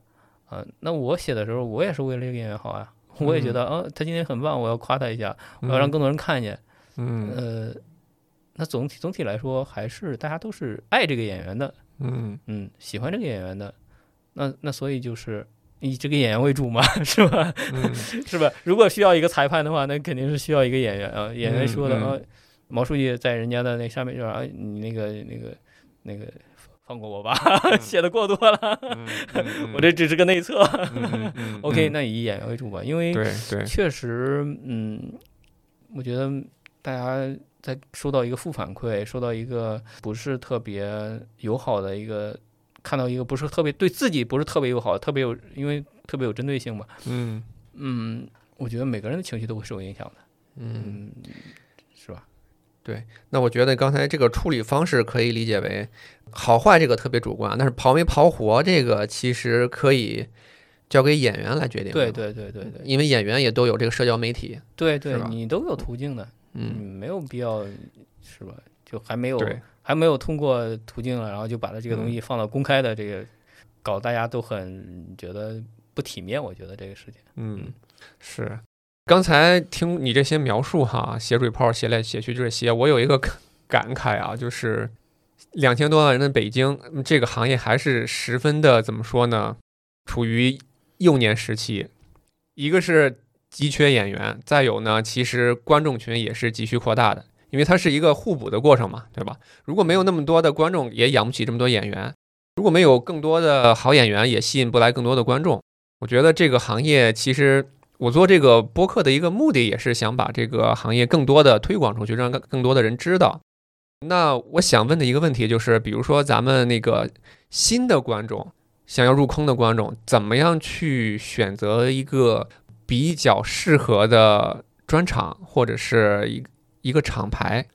[SPEAKER 2] 啊，那我写的时候，我也是为了这个演员好啊，我也觉得，啊，他今天很棒，我要夸他一下，我要让更多人看见，
[SPEAKER 1] 嗯，
[SPEAKER 2] 呃，那总体总体来说，还是大家都是爱这个演员的，
[SPEAKER 1] 嗯
[SPEAKER 2] 嗯，喜欢这个演员的。那那所以就是以这个演员为主嘛，是吧？是吧？如果需要一个裁判的话，那肯定是需要一个演员啊。演员说的啊，毛书记在人家的那上面就说啊，你那个那个那个放过我吧，写的过多了，我这只是个内测。OK，那以演员为主吧，因为确实，嗯，我觉得大家在收到一个负反馈，收到一个不是特别友好的一个。看到一个不是特别对自己不是特别友好，特别有因为特别有针对性嘛。
[SPEAKER 1] 嗯
[SPEAKER 2] 嗯，我觉得每个人的情绪都会受影响的。嗯？
[SPEAKER 1] 对。那我觉得刚才这个处理方式可以理解为好坏这个特别主观，但是跑没跑活这个其实可以交给演员来决定。
[SPEAKER 2] 对对对对对。
[SPEAKER 1] 因为演员也都有这个社交媒体。
[SPEAKER 2] 对对，你都有途径的。嗯，没有必要是吧？就还没有。还没有通过途径了，然后就把它这个东西放到公开的这个，搞大家都很觉得不体面。我觉得这个事情，
[SPEAKER 1] 嗯，是。刚才听你这些描述哈，写水泡写来写去这些，我有一个感慨啊，就是两千多万人的北京这个行业还是十分的怎么说呢？处于幼年时期，一个是急缺演员，再有呢，其实观众群也是急需扩大的。因为它是一个互补的过程嘛，对吧？如果没有那么多的观众，也养不起这么多演员；如果没有更多的好演员，也吸引不来更多的观众。我觉得这个行业，其实我做这个播客的一个目的，也是想把这个行业更多的推广出去，让更更多的人知道。那我想问的一个问题就是，比如说咱们那个新的观众，想要入坑的观众，怎么样去选择一个比较适合的专场，或者是一？一个厂牌，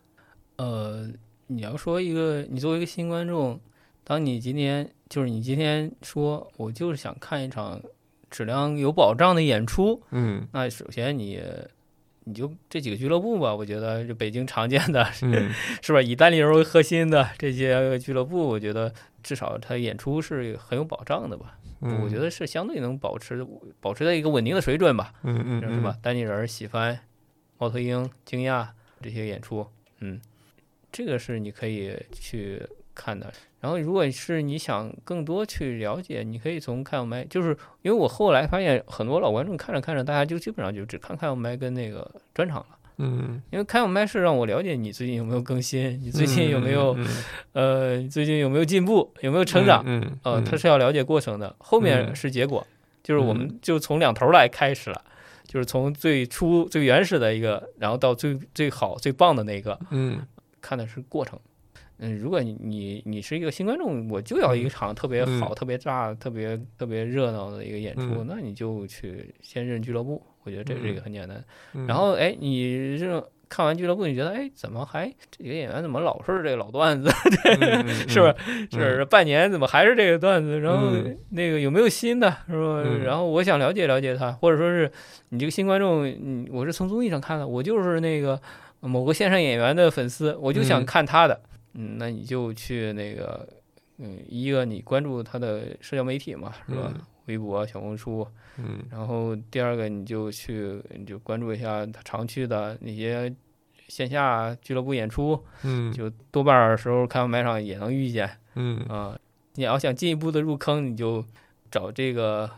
[SPEAKER 2] 呃，你要说一个，你作为一个新观众，当你今天就是你今天说，我就是想看一场质量有保障的演出，
[SPEAKER 1] 嗯，
[SPEAKER 2] 那首先你你就这几个俱乐部吧，我觉得就北京常见的，是吧？以单立人为核心的这些俱乐部，我觉得至少它演出是很有保障的吧？我觉得是相对能保持保持在一个稳定的水准吧？
[SPEAKER 1] 嗯
[SPEAKER 2] 嗯，是吧？单立人、喜欢、猫头鹰、惊讶。这些演出，嗯，这个是你可以去看的。然后，如果是你想更多去了解，你可以从看麦，就是因为我后来发现很多老观众看着看着，大家就基本上就只看看麦跟那个专场了。
[SPEAKER 1] 嗯，
[SPEAKER 2] 因为看麦是让我了解你最近有没有更新，你最近有没有，呃，最近有没有进步，有没有成长。
[SPEAKER 1] 嗯，
[SPEAKER 2] 呃，他是要了解过程的，后面是结果，就是我们就从两头来开始了。就是从最初最原始的一个，然后到最最好最棒的那个，
[SPEAKER 1] 嗯，
[SPEAKER 2] 看的是过程。嗯，如果你你你是一个新观众，我就要一场特别好、特别炸、特别特别热闹的一个演出，那你就去先认俱乐部。我觉得这是一个很简单。然后，哎，你认。看完俱乐部，你觉得哎，怎么还这几个演员怎么老是这个老段子？是吧？是半年怎么还是这个段子？然后那个有没有新的？是吧？然后我想了解了解他，或者说是你这个新观众，嗯，我是从综艺上看的，我就是那个某个线上演员的粉丝，我就想看他的。嗯，那你就去那个，嗯，一个你关注他的社交媒体嘛，是吧？微博、小红书。
[SPEAKER 1] 嗯，
[SPEAKER 2] 然后第二个你就去，你就关注一下他常去的那些线下俱乐部演出，
[SPEAKER 1] 嗯，
[SPEAKER 2] 就多半时候开完麦场也能遇见，
[SPEAKER 1] 嗯
[SPEAKER 2] 啊，你要想进一步的入坑，你就找这个。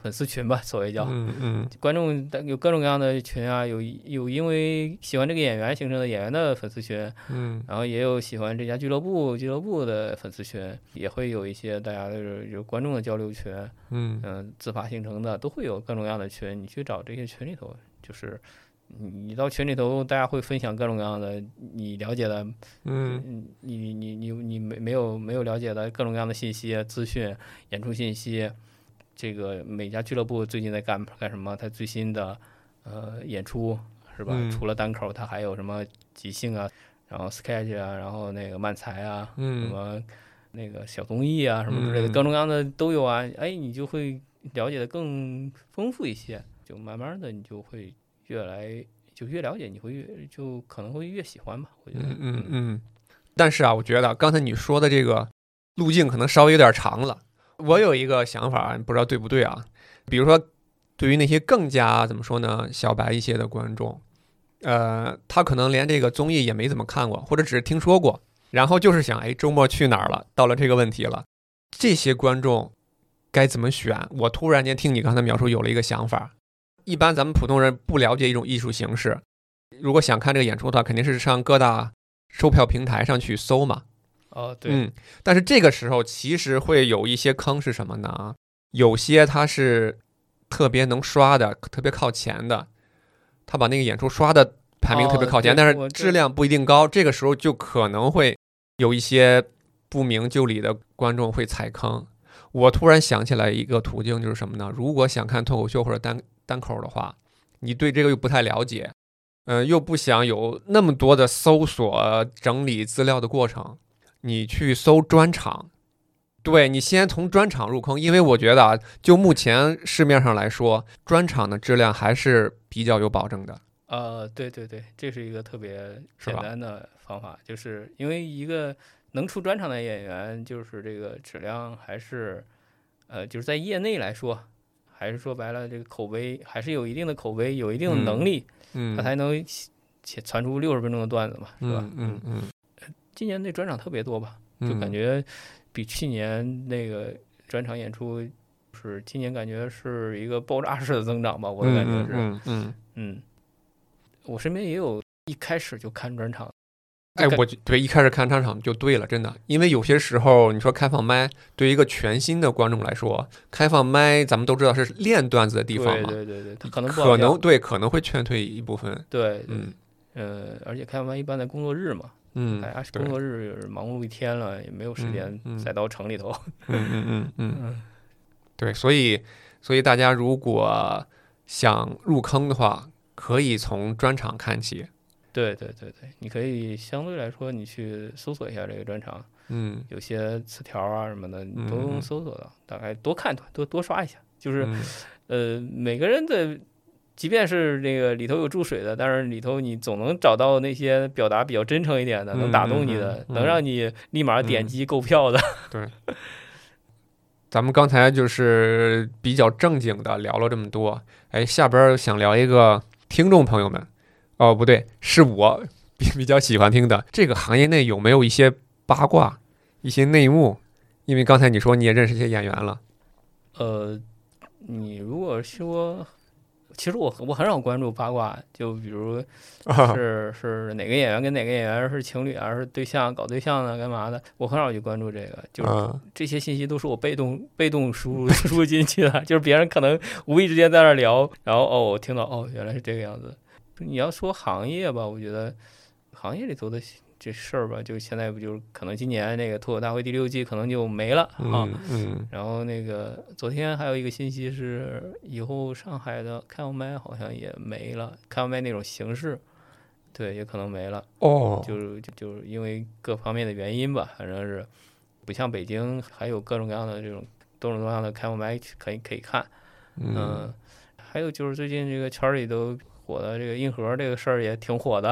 [SPEAKER 2] 粉丝群吧，所谓叫，
[SPEAKER 1] 嗯嗯，
[SPEAKER 2] 观众有各种各样的群啊，有有因为喜欢这个演员形成的演员的粉丝群，
[SPEAKER 1] 嗯，
[SPEAKER 2] 然后也有喜欢这家俱乐部俱乐部的粉丝群，也会有一些大家就是有观众的交流群，
[SPEAKER 1] 嗯。
[SPEAKER 2] 嗯，自发形成的都会有各种各样的群，你去找这些群里头，就是你到群里头，大家会分享各种各样的你了解的，
[SPEAKER 1] 嗯，
[SPEAKER 2] 你你你你你没没有没有了解的各种各样的信息资讯演出信息。这个每家俱乐部最近在干干什么？他最新的呃演出是吧？除了单口，他还有什么即兴啊，然后 sketch 啊，然后那个漫才啊，什么那个小综艺啊，什么之类的，各种各样的都有啊。哎，你就会了解的更丰富一些，就慢慢的你就会越来就越了解，你会越就可能会越喜欢吧。我觉得，
[SPEAKER 1] 嗯嗯。但是啊，我觉得刚才你说的这个路径可能稍微有点长了。我有一个想法，不知道对不对啊？比如说，对于那些更加怎么说呢，小白一些的观众，呃，他可能连这个综艺也没怎么看过，或者只是听说过，然后就是想，哎，周末去哪儿了？到了这个问题了，这些观众该怎么选？我突然间听你刚才描述，有了一个想法。一般咱们普通人不了解一种艺术形式，如果想看这个演出的话，肯定是上各大售票平台上去搜嘛。
[SPEAKER 2] 哦，对。
[SPEAKER 1] 嗯，但是这个时候其实会有一些坑是什么呢？有些它是特别能刷的，特别靠前的。他把那个演出刷的排名特别靠前，但是质量不一定高，这个时候就可能会有一些不明就里的观众会踩坑。我突然想起来一个途径，就是什么呢？如果想看脱口秀或者单单口的话，你对这个又不太了解，嗯，又不想有那么多的搜索整理资料的过程，你去搜专场。对你先从专场入坑，因为我觉得啊，就目前市面上来说，专场的质量还是比较有保证的。
[SPEAKER 2] 呃，对对对，这是一个特别简单的方法，就是因为一个能出专场的演员，就是这个质量还是，呃，就是在业内来说，还是说白了，这个口碑还是有一定的口碑，有一定的能力，
[SPEAKER 1] 嗯，
[SPEAKER 2] 他才能传出六十分钟的段子嘛，是吧？
[SPEAKER 1] 嗯嗯。
[SPEAKER 2] 今年那专场特别多吧？就感觉。比去年那个专场演出，是今年感觉是一个爆炸式的增长吧？我的感觉是，
[SPEAKER 1] 嗯嗯
[SPEAKER 2] 嗯，我身边也有一开始就看专场，
[SPEAKER 1] 哎，我对一开始看专场就对了，真的，因为有些时候你说开放麦，对于一个全新的观众来说，开放麦咱们都知道是练段子的地方
[SPEAKER 2] 嘛，对对对，他可能
[SPEAKER 1] 可能对可能会劝退一部分，
[SPEAKER 2] 对，
[SPEAKER 1] 嗯
[SPEAKER 2] 呃，而且开放麦一般在工作日嘛。
[SPEAKER 1] 嗯，
[SPEAKER 2] 大家工作日忙碌一天了，也没有时间再到城里头。
[SPEAKER 1] 嗯嗯嗯嗯，对，所以所以大家如果想入坑的话，可以从专场看起。
[SPEAKER 2] 对对对对，你可以相对来说，你去搜索一下这个专场，
[SPEAKER 1] 嗯，
[SPEAKER 2] 有些词条啊什么的，你都能搜索到。大概多看多多刷一下，就是呃，每个人的。即便是这个里头有注水的，但是里头你总能找到那些表达比较真诚一点的，能打动你的，能让你立马点击购票的。
[SPEAKER 1] 对，咱们刚才就是比较正经的聊了这么多，哎，下边想聊一个听众朋友们，哦，不对，是我比比较喜欢听的这个行业内有没有一些八卦、一些内幕？因为刚才你说你也认识一些演员了，
[SPEAKER 2] 呃，你如果说。其实我我很少关注八卦，就比如是是哪个演员跟哪个演员是情侣啊，是对象搞对象呢，干嘛的？我很少去关注这个，就是这些信息都是我被动被动输入 输入进去的，就是别人可能无意之间在那聊，然后哦，我听到哦，原来是这个样子。你要说行业吧，我觉得行业里头的。这事儿吧，就现在不就是可能今年那个脱口大会第六季可能就没了啊。
[SPEAKER 1] 嗯。
[SPEAKER 2] 然后那个昨天还有一个信息是，以后上海的开放麦好像也没了，开放麦那种形式，对，也可能没了。
[SPEAKER 1] 哦。
[SPEAKER 2] 就是就是因为各方面的原因吧，反正是不像北京还有各种各样的这种多种多样的开放麦可以可以看。
[SPEAKER 1] 嗯。
[SPEAKER 2] 还有就是最近这个圈里都。火的这个硬核这个事儿也挺火的，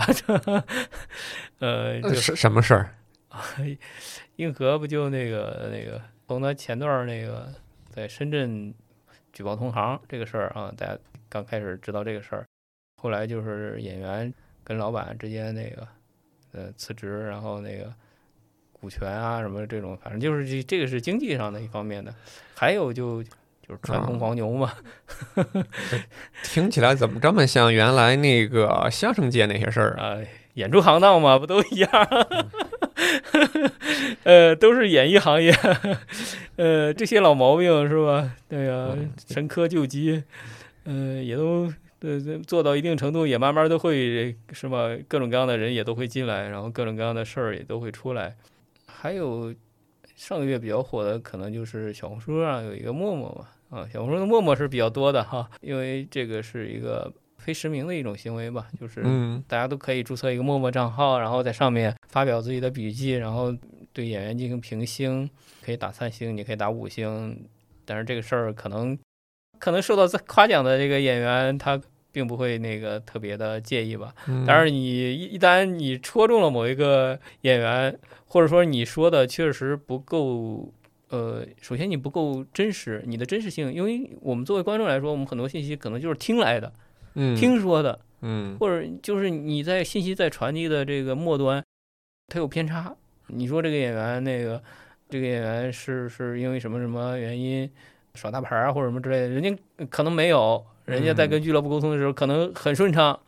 [SPEAKER 2] 呃，
[SPEAKER 1] 是什么事儿？
[SPEAKER 2] 硬核不就那个那个从他前段那个在深圳举报同行这个事儿啊，大家刚开始知道这个事儿，后来就是演员跟老板之间那个呃辞职，然后那个股权啊什么这种，反正就是这这个是经济上的一方面的，还有就。就是传统黄牛嘛，
[SPEAKER 1] 听起来怎么这么像原来那个相声界那些事儿
[SPEAKER 2] 啊？演出行当嘛，不都一样？呃，都是演艺行业，呃，这些老毛病是吧？对呀，沉疴救急，呃，也都呃做到一定程度，也慢慢都会是吧？各种各样的人也都会进来，然后各种各样的事儿也都会出来，还有。上个月比较火的可能就是小红书上有一个陌陌嘛，啊，小红书的陌陌是比较多的哈，因为这个是一个非实名的一种行为吧，就是大家都可以注册一个陌陌账号，然后在上面发表自己的笔记，然后对演员进行评星，可以打三星，你可以打五星，但是这个事儿可能可能受到夸奖的这个演员他并不会那个特别的介意吧，但是你一旦你戳中了某一个演员。或者说你说的确实不够，呃，首先你不够真实，你的真实性，因为我们作为观众来说，我们很多信息可能就是听来的，
[SPEAKER 1] 嗯，
[SPEAKER 2] 听说的，
[SPEAKER 1] 嗯，
[SPEAKER 2] 或者就是你在信息在传递的这个末端，它有偏差。你说这个演员那个这个演员是是因为什么什么原因耍大牌啊或者什么之类的，人家可能没有，人家在跟俱乐部沟通的时候可能很顺畅，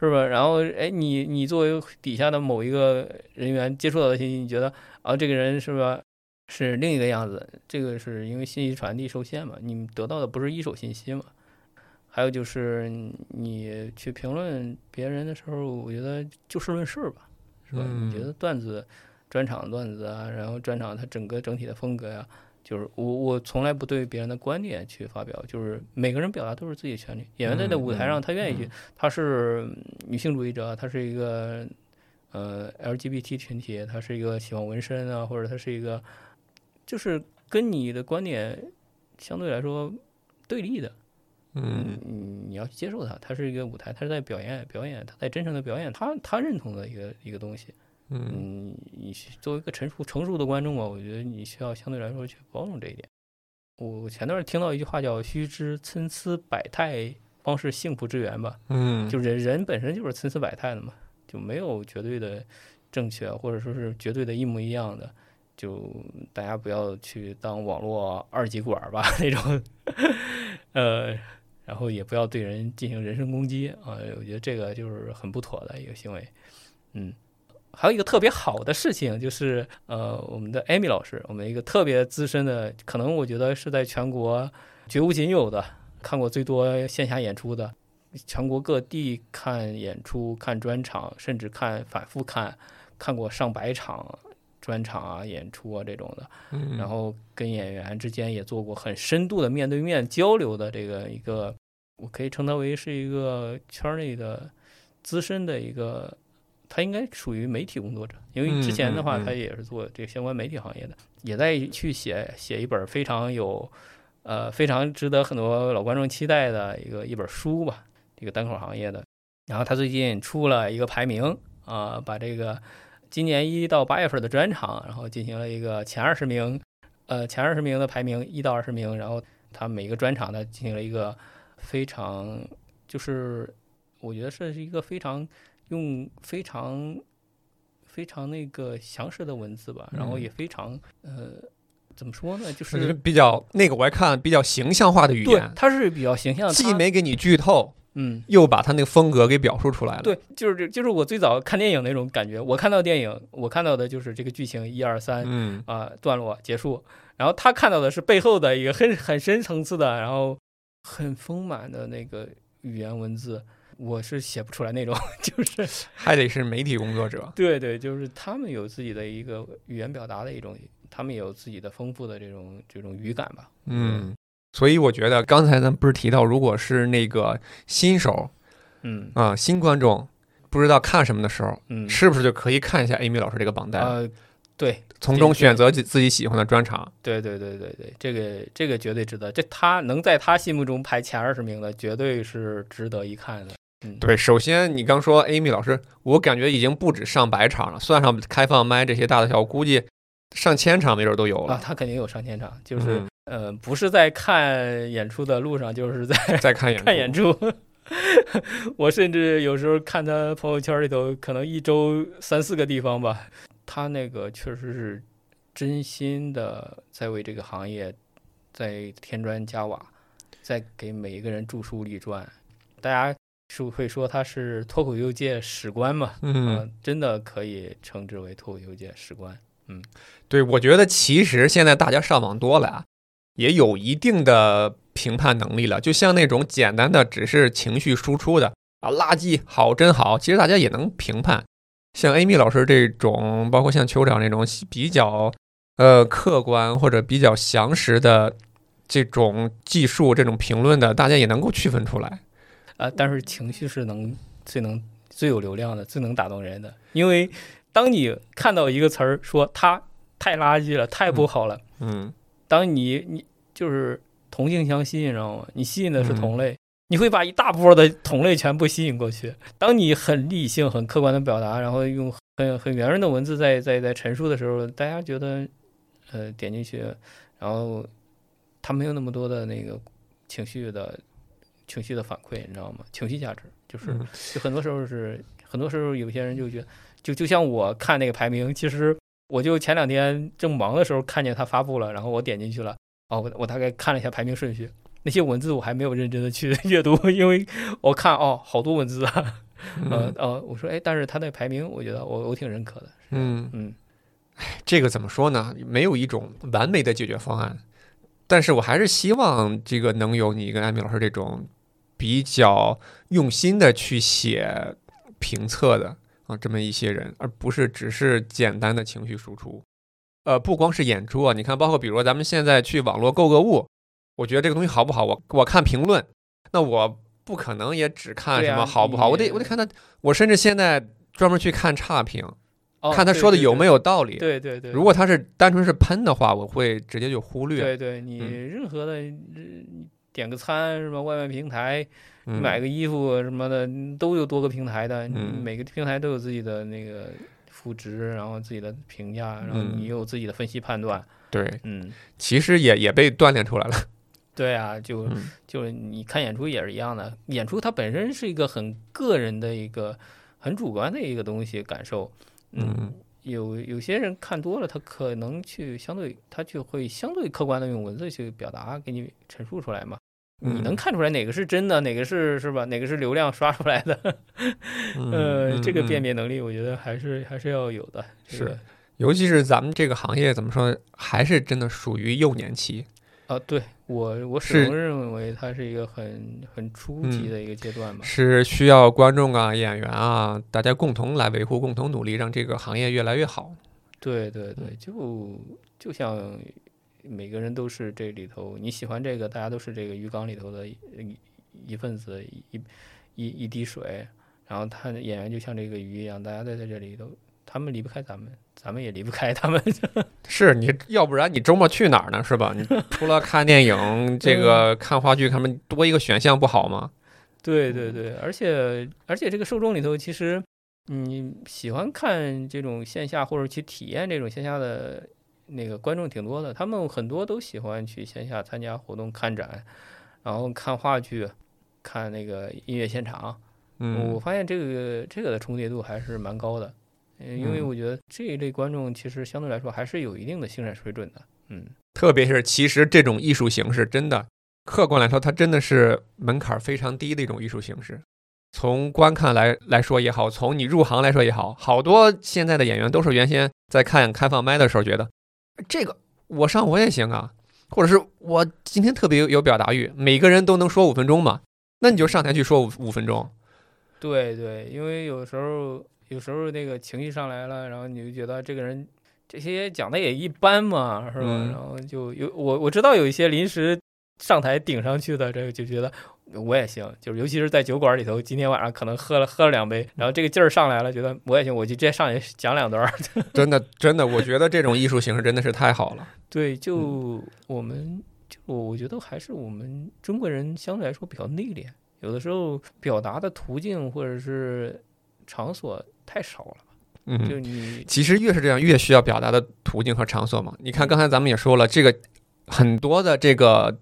[SPEAKER 2] 是吧？然后哎，你你作为底下的某一个人员接触到的信息，你觉得啊这个人是吧是另一个样子？这个是因为信息传递受限嘛，你得到的不是一手信息嘛？还有就是你去评论别人的时候，我觉得就事论事吧，是吧？你觉得段子？专场段子啊，然后专场它整个整体的风格呀，就是我我从来不对别人的观点去发表，就是每个人表达都是自己的权利。演员在那舞台上，他愿意去，他是女性主义者，他是一个呃 LGBT 群体，他是一个喜欢纹身啊，或者他是一个就是跟你的观点相对来说对立的，
[SPEAKER 1] 嗯，
[SPEAKER 2] 你要去接受他，他是一个舞台，他是在表演表演，他在真诚的表演他他认同的一个一个东西。嗯，你作为一个成熟成熟的观众吧，我觉得你需要相对来说去包容这一点。我前段听到一句话叫“须知参差百态，方是幸福之源”吧。
[SPEAKER 1] 嗯，
[SPEAKER 2] 就人人本身就是参差百态的嘛，就没有绝对的正确，或者说是绝对的一模一样的。就大家不要去当网络二极管吧 那种，呃，然后也不要对人进行人身攻击啊。我觉得这个就是很不妥的一个行为。嗯。还有一个特别好的事情，就是呃，我们的艾米老师，我们一个特别资深的，可能我觉得是在全国绝无仅有的看过最多线下演出的，全国各地看演出、看专场，甚至看反复看，看过上百场专场啊、演出啊这种的，然后跟演员之间也做过很深度的面对面交流的这个一个，我可以称它为是一个圈内的资深的一个。他应该属于媒体工作者，因为之前的话，他也是做这个相关媒体行业的，也在去写写一本非常有，呃，非常值得很多老观众期待的一个一本书吧，这个单口行业的。然后他最近出了一个排名啊，把这个今年一到八月份的专场，然后进行了一个前二十名，呃，前二十名的排名一到二十名，然后他每个专场呢进行了一个非常，就是我觉得是一个非常。用非常非常那个详实的文字吧，然后也非常呃，怎么说呢？就是
[SPEAKER 1] 比较那个，我还看比较形象化的语言，
[SPEAKER 2] 它是比较形象，
[SPEAKER 1] 既没给你剧透，
[SPEAKER 2] 嗯，
[SPEAKER 1] 又把他那个风格给表述出来了。
[SPEAKER 2] 对，就是这就是我最早看电影那种感觉，我看到电影，我看到的就是这个剧情一二三，
[SPEAKER 1] 嗯
[SPEAKER 2] 啊段落结束，然后他看到的是背后的一个很很深层次的，然后很丰满的那个语言文字。我是写不出来那种，就是
[SPEAKER 1] 还得是媒体工作者。
[SPEAKER 2] 对对，就是他们有自己的一个语言表达的一种，他们有自己的丰富的这种这种语感吧。
[SPEAKER 1] 嗯，所以我觉得刚才咱不是提到，如果是那个新手，
[SPEAKER 2] 嗯
[SPEAKER 1] 啊新观众不知道看什么的时候，
[SPEAKER 2] 嗯，
[SPEAKER 1] 是不是就可以看一下 Amy 老师这个榜单？
[SPEAKER 2] 呃，对，
[SPEAKER 1] 从中选择自自己喜欢的专场。
[SPEAKER 2] 对对对对对，这个这个绝对值得。这他能在他心目中排前二十名的，绝对是值得一看的。
[SPEAKER 1] 对，首先你刚说 Amy 老师，我感觉已经不止上百场了，算上开放麦这些大的小，我估计上千场没准都有了。
[SPEAKER 2] 啊，他肯定有上千场，就是呃，不是在看演出的路上，就是在
[SPEAKER 1] 在看演
[SPEAKER 2] 看演出。我甚至有时候看他朋友圈里头，可能一周三四个地方吧。他那个确实是真心的在为这个行业在添砖加瓦，在给每一个人著书立传。大家。是会说他是脱口秀界史官嘛？嗯，真的可以称之为脱口秀界史官。嗯，
[SPEAKER 1] 对，我觉得其实现在大家上网多了啊，也有一定的评判能力了。就像那种简单的只是情绪输出的啊，垃圾好真好，其实大家也能评判。像 Amy 老师这种，包括像酋长这种比较呃客观或者比较详实的这种技术、这种评论的，大家也能够区分出来。
[SPEAKER 2] 啊，但是情绪是能最能最有流量的，最能打动人的。因为当你看到一个词儿说他太垃圾了，太不好了，
[SPEAKER 1] 嗯，
[SPEAKER 2] 当你你就是同性相吸，你知道吗？你吸引的是同类，你会把一大波的同类全部吸引过去。当你很理性、很客观的表达，然后用很很圆润的文字在在在陈述的时候，大家觉得呃点进去，然后他没有那么多的那个情绪的。情绪的反馈，你知道吗？情绪价值，就是就很多时候是很多时候有些人就觉得，就就像我看那个排名，其实我就前两天正忙的时候看见他发布了，然后我点进去了，哦，我我大概看了一下排名顺序，那些文字我还没有认真的去 阅读，因为我看哦好多文字啊，呃呃，我说哎，但是他那排名，我觉得我我挺认可的，嗯嗯。
[SPEAKER 1] 这个怎么说呢？没有一种完美的解决方案，但是我还是希望这个能有你跟艾米老师这种比较用心的去写评测的啊，这么一些人，而不是只是简单的情绪输出。呃，不光是演出啊，你看，包括比如说咱们现在去网络购个物，我觉得这个东西好不好，我我看评论，那我不可能也只看什么好不好，我得我得看他，我甚至现在专门去看差评。看他说的有没有道理？
[SPEAKER 2] 对对对。
[SPEAKER 1] 如果他是单纯是喷的话，我会直接就忽略。
[SPEAKER 2] 对对，你任何的点个餐是吧？外卖平台，买个衣服什么的，都有多个平台的，每个平台都有自己的那个赋值，然后自己的评价，然后你有自己的分析判断。
[SPEAKER 1] 对，
[SPEAKER 2] 嗯，
[SPEAKER 1] 其实也也被锻炼出来了。
[SPEAKER 2] 对啊，就就是你看演出也是一样的，演出它本身是一个很个人的一个很主观的一个东西感受。嗯，有有些人看多了，他可能去相对，他就会相对客观的用文字去表达，给你陈述出来嘛。你能看出来哪个是真的，哪个是是吧？哪个是流量刷出来的？呃，这个辨别能力，我觉得还是还是要有的。
[SPEAKER 1] 是，尤其是咱们这个行业，怎么说，还是真的属于幼年期。
[SPEAKER 2] 啊，对我我始终认为它是一个很很初级的一个阶段吧，
[SPEAKER 1] 是需要观众啊、演员啊，大家共同来维护、共同努力，让这个行业越来越好。
[SPEAKER 2] 对对对，就就像每个人都是这里头，你喜欢这个，大家都是这个鱼缸里头的一一份子，一一一滴水，然后他演员就像这个鱼一样，大家都在这里头。他们离不开咱们，咱们也离不开他们。
[SPEAKER 1] 是你要不然你周末去哪儿呢？是吧？你 除了看电影，这个看话剧，他们多一个选项不好吗？
[SPEAKER 2] 对对对，而且而且这个受众里头，其实你喜欢看这种线下或者去体验这种线下的那个观众挺多的，他们很多都喜欢去线下参加活动、看展，然后看话剧、看那个音乐现场。
[SPEAKER 1] 嗯，
[SPEAKER 2] 我发现这个这个的重叠度还是蛮高的。因为我觉得这一类观众其实相对来说还是有一定的欣赏水准的，嗯，
[SPEAKER 1] 特别是其实这种艺术形式真的，客观来说，它真的是门槛非常低的一种艺术形式。从观看来来说也好，从你入行来说也好，好多现在的演员都是原先在看开放麦的时候觉得，这个我上我也行啊，或者是我今天特别有有表达欲，每个人都能说五分钟嘛，那你就上台去说五五分钟。
[SPEAKER 2] 对对，因为有时候。有时候那个情绪上来了，然后你就觉得这个人这些讲的也一般嘛，是吧？然后就有我我知道有一些临时上台顶上去的，这个就觉得我也行，就是尤其是在酒馆里头，今天晚上可能喝了喝了两杯，然后这个劲儿上来了，觉得我也行，我就直接上去讲两段。
[SPEAKER 1] 真的真的，我觉得这种艺术形式真的是太好了。
[SPEAKER 2] 对，就我们就我觉得还是我们中国人相对来说比较内敛，有的时候表达的途径或者是场所。太少了，
[SPEAKER 1] 嗯，
[SPEAKER 2] 就你
[SPEAKER 1] 其实越是这样，越需要表达的途径和场所嘛。你看，刚才咱们也说了，这个很多的这个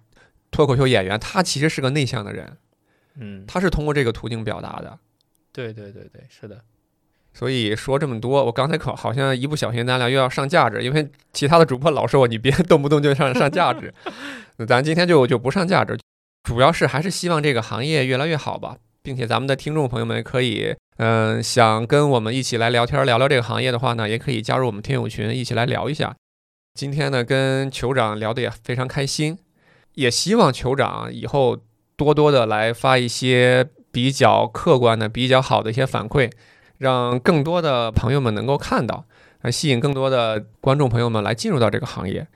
[SPEAKER 1] 脱口秀演员，他其实是个内向的人，
[SPEAKER 2] 嗯，
[SPEAKER 1] 他是通过这个途径表达的。
[SPEAKER 2] 对对对对，是的。
[SPEAKER 1] 所以说这么多，我刚才可好像一不小心，咱俩又要上价值，因为其他的主播老说我你别动不动就上上价值，咱今天就就不上价值，主要是还是希望这个行业越来越好吧。并且咱们的听众朋友们可以，嗯，想跟我们一起来聊天聊聊这个行业的话呢，也可以加入我们听友群一起来聊一下。今天呢，跟酋长聊的也非常开心，也希望酋长以后多多的来发一些比较客观的、比较好的一些反馈，让更多的朋友们能够看到，来吸引更多的观众朋友们来进入到这个行业。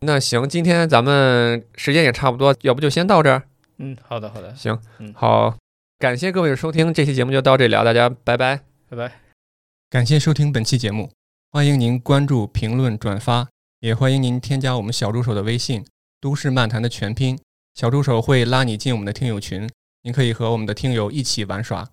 [SPEAKER 1] 那行，今天咱们时间也差不多，要不就先到这儿。
[SPEAKER 2] 嗯，好的，好的，
[SPEAKER 1] 行，嗯，好。感谢各位的收听，这期节目就到这里了，大家拜拜，
[SPEAKER 2] 拜拜。
[SPEAKER 1] 感谢收听本期节目，欢迎您关注、评论、转发，也欢迎您添加我们小助手的微信“都市漫谈”的全拼，小助手会拉你进我们的听友群，你可以和我们的听友一起玩耍。